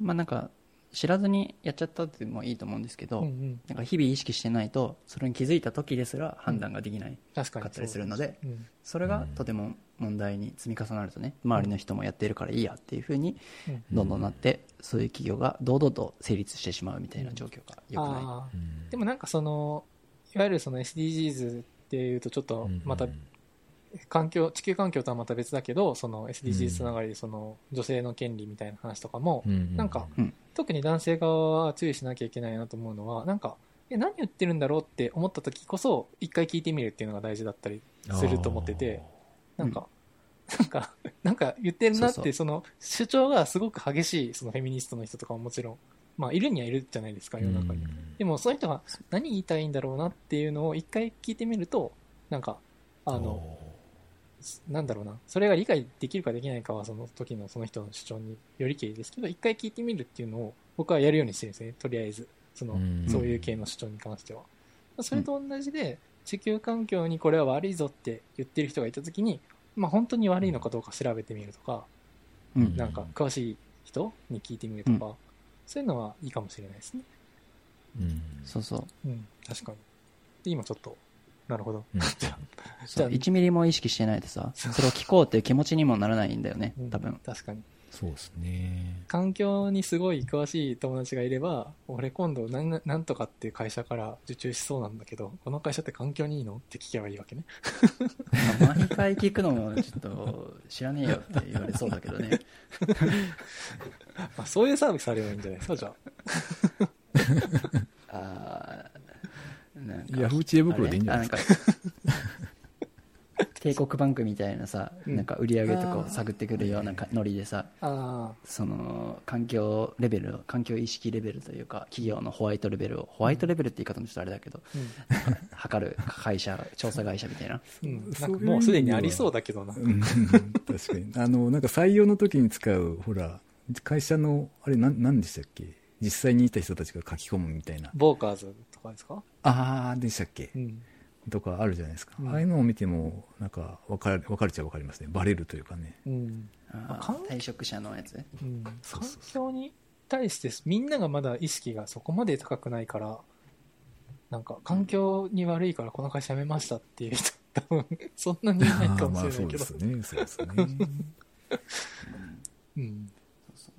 まあなんか、知らずにやっちゃったっていうのもいいと思うんですけど、うんうん。なんか日々意識してないと、それに気づいた時ですら判断ができない確かったりするので、うん。それがとても問題に積み重なるとね、周りの人もやってるからいいやっていうふうにうん。どんどんなって、そういう企業が堂々と成立してしまうみたいな状況が良くない。でもなんかその、いわゆるその SDGs っていうとちょっとまた環境、地球環境とはまた別だけど、その SDGs つながりでその女性の権利みたいな話とかも、なんか特に男性側は注意しなきゃいけないなと思うのは、なんか、え、何言ってるんだろうって思った時こそ、一回聞いてみるっていうのが大事だったりすると思ってて、なんか、なんか、なんか言ってるなって、その主張がすごく激しい、そのフェミニストの人とかももちろん、まあいるにはいるじゃないですか、世の中に。でもその人が何言いたいんだろうなっていうのを一回聞いてみると、なんか、あの、なんだろうな、それが理解できるかできないかはその時のその人の主張によりけりですけど、一回聞いてみるっていうのを僕はやるようにしてるんですね、とりあえず。その、うんそういう系の主張に関しては。それと同じで、地球環境にこれは悪いぞって言ってる人がいた時に、まあ本当に悪いのかどうか調べてみるとか、うんなんか詳しい人に聞いてみるとか、そういうのはいいかもしれないですね。うんそうそう。うん、確かに。で、今ちょっと、なるほど。うん じゃあ、そうじゃあ1ミリも意識してないとさ、それを聞こうっていう気持ちにもならないんだよねうん、多分。確かに。そうですね環境にすごい詳しい友達がいれば、俺今度なんなんとかっていう会社から受注しそうなんだけど、この会社って環境にいいの？って聞けばいいわけね。毎回聞くのもちょっと知らねえよって言われそうだけどね。あそういうサービスあればいいんじゃないですか、じゃあ。あヤフー知恵袋でいいんじゃないですか？帝国バンクみたいなさ、うん。なんか売り上げとかを探ってくるようなかノリでさ、あその環境レベルを、環境意識レベルというか、企業のホワイトレベルを、ホワイトレベルって言い方もちょっとあれだけど、あ、うん。測る会社、調査会社みたいな。うん。なんかもうすでにありそうだけどな。うん。確かに。あのなんか採用の時に使うほら会社のあれなんなんでしたっけ？実際にいた人たちが書き込むみたいな。ボーカーズ。とかですか？ああでしたっけ？うん。とかあるじゃないですか、うん。ああいうのを見てもなんか分かる分かるっちゃ分かりますね。バレるというかね。うん。あかんー退職者のやつ？うん。環そうそう。境に対してみんながまだ意識がそこまで高くないから、なんか環境に悪いからこの会社辞めましたっていう人多分そんなにいないかもしれないけど。あーまあそうですね。そうですね。うん。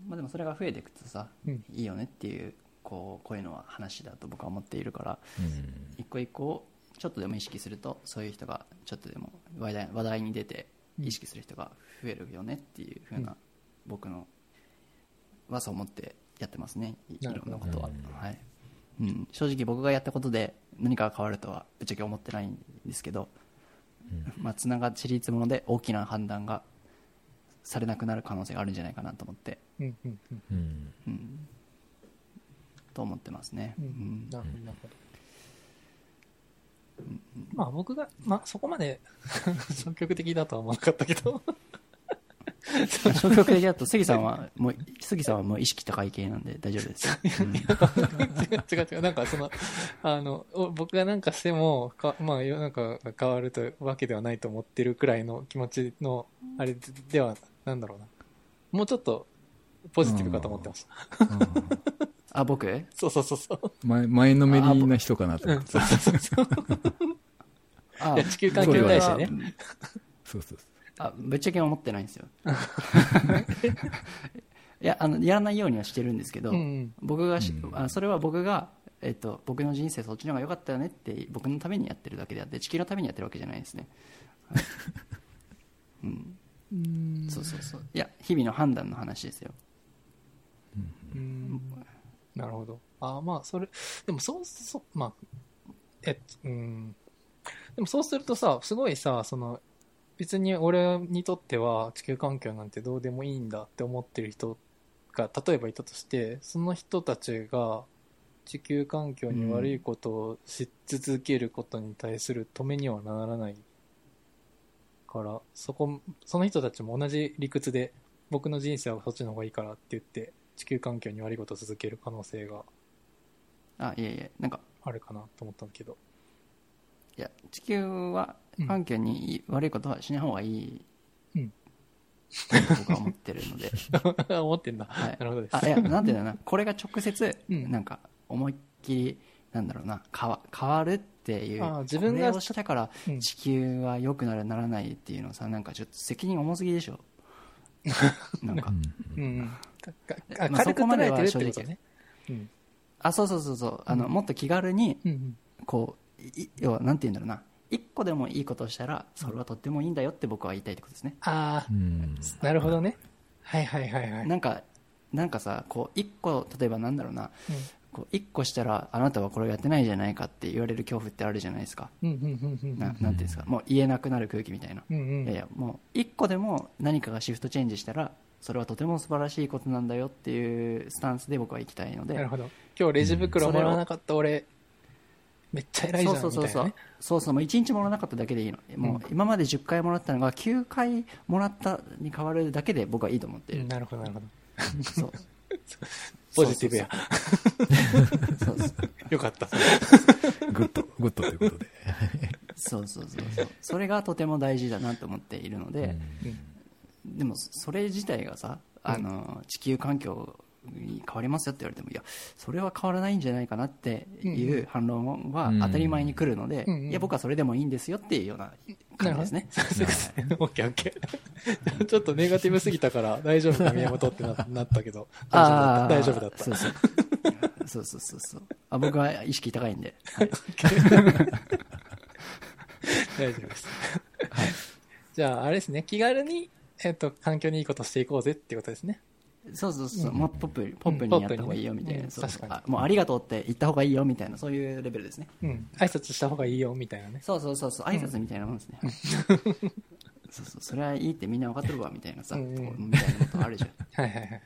まあでもそれが増えていくとさ、うん。いいよねっていう、こう、こういうのは話だと僕は思っているから、うん。一個一個をちょっとでも意識すると、そういう人がちょっとでも話題話題に出てうん。意識する人が増えるよねっていうふうな、うん。僕のはそう思ってやってますねいいろんなことは、うん。はい。うん、正直僕がやったことで何かが変わるとはぶっちゃけ思ってないんですけど、まあ、つながちりつもので大きな判断がされなくなる可能性があるんじゃないかなと思って。うん。うん。うん、と思ってますね、ううん。んなるほど。まあ僕が、まあそこまで 消極的だとは思わなかったけど、消極的だと杉さんはもう杉さんはもう意識高い系なんで大丈夫です。よ、うん違う違う違う、なんかその、あの、お僕がなんかしても、かまあ世の中が変わるとわけではないと思ってるくらいの気持ちの、あれでは、なんだろうな。もうちょっと、ポジティブかと思ってました。あ僕？そうそうそうそう。前前のめりな人かなと思ってそうそうそう。あ地球環境に対してね。そうそうあぶっちゃけ思ってないんですよ いや、あの、やらないようにはしてるんですけど、うんうん僕がし、うんあそれは僕が、えっと、僕の人生そっちの方が良かったよねって、僕のためにやってるだけであって、地球のためにやってるわけじゃないですね。は いうん。うんそうそうそう。いや、日々の判断の話ですよ。うんなるほど。あまあ、それ、でもそう、そう、まあ、えっ、うん。でもそうするとさ、すごいさ、その、別に俺にとっては地球環境なんてどうでもいいんだって思ってる人が、例えばいたとして、その人たちが地球環境に悪いことをし続けることに対する止めにはならないから、そこ、その人たちも同じ理屈で、僕の人生はそっちの方がいいからって言って、地球環境に悪いことを続ける可能性があ、いやいや、なんか、あるかなと思ったんだけど。いや、地球はうん環境に悪いことはしない方がいい。うんと僕は思ってるので。思ってんだ。はいなるほどです。あ、いや、なんていうんだな。これが直接、うんなんか、思いっきり、なんだろうな、変わ変わるっていう。あ自分がしたからうん地球は良くなるならないっていうのさ、なんかちょっと責任重すぎでしょ。なんか。うん軽くそこまでは捉えてるってことね。うん。あ、そうそうそうそう。あの、もっと気軽に。こう、い要は、なんて言うんだろうな。一個でもいいことをしたら、それはとってもいいんだよって僕は言いたいってことですね。あうん。あ、なるほどね。はいはいはいはい。なんか、なんかさ、こう、一個、例えばなんだろうな、こう一個したら、あなたはこれをやってないじゃないかって言われる恐怖ってあるじゃないですか。うんうんうんうんうん。ななんていうんですか、もう言えなくなる空気みたいな。うんうん。いやいや、もう一個でも何かがシフトチェンジしたら、それはとても素晴らしいことなんだよっていうスタンスで僕は行きたいのでなる、ほど。今日レジ袋もらわなかった俺、めっちゃ偉いじゃんそうそうそうそう。そうそう、もう1日もらわなかっただけでいいの。もう今まで10回もらったのが9回もらったに変わるだけで僕はいいと思ってるうん。なるほどなるほど。そう。ポジティブや。そうそうよかった。 good、good ということで。そうそうそうそう。それがとても大事だなと思っているので、でもそれ自体がさ、あの、地球環境に変わりますよって言われても、いや、それは変わらないんじゃないかなっていう反論は当たり前に来るので、うんうんいや、僕はそれでもいいんですよっていうような感じですね。オッケーオッケー。ちょっとネガティブすぎたから大丈夫か宮本ってななったけど、大丈夫だった。大丈夫だった。そうそう。そうそうそうそう。あ僕は意識高いんで。はい。大丈夫です。じゃあ、あれですね、気軽に、えっと、環境にいいことしていこうぜっていうことですね。そうそうそう。うんもっとポップに、ポップにやった方がいいよみたいな。うん確かにあもうありがとうって言った方がいいよみたいな、そういうレベルですね。うん。挨拶した方がいいよ、みたいなね。そうそうそうそう、挨拶みたいなもんですね。そうそう、それはいいってみんな分かってるわ、みたいなさ、うんみたいなことあるじゃん。はいはいはい。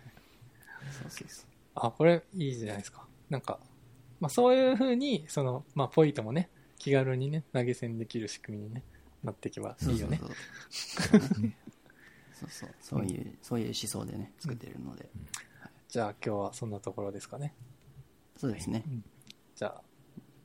そうそうそう。あ、これいいじゃないですか。なんか、まあそういうふうに、その、まあポイントもね、気軽にね、投げ銭できる仕組みにね、なっていけばいいよね。そうそうそう。そうそう、そういう、そういう思想でね、作ってるので。じゃあ今日はそんなところですかね。そうですね。じゃあ、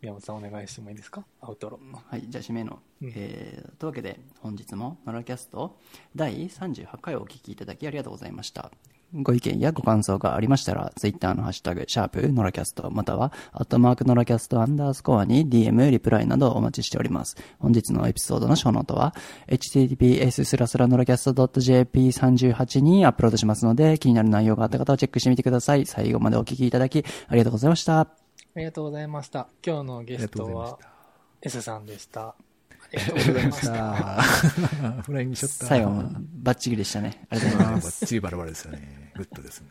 宮本さんお願いしてもいいですか？アウトロ。はい、じゃあ締めの。うんえーというわけで、本日もノラキャスト第38回をお聞きいただきありがとうございました。ご意見やご感想がありましたら、ツイッターのハッシュタグ、シャープノラキャスト、または、アットマークノラキャストアンダースコアに DM、リプライなどお待ちしております。本日のエピソードのショーノートは、https スラスラノラキャスト .jp38 にアップロードしますので、気になる内容があった方はチェックしてみてください。最後までお聞きいただき、ありがとうございました。ありがとうございました。今日のゲストは。S さんでした。ありがとうございました。フライングしちゃった。最後もバッチリでしたね。ありがとうございます。バッチリバラバラですよね。 good ですね。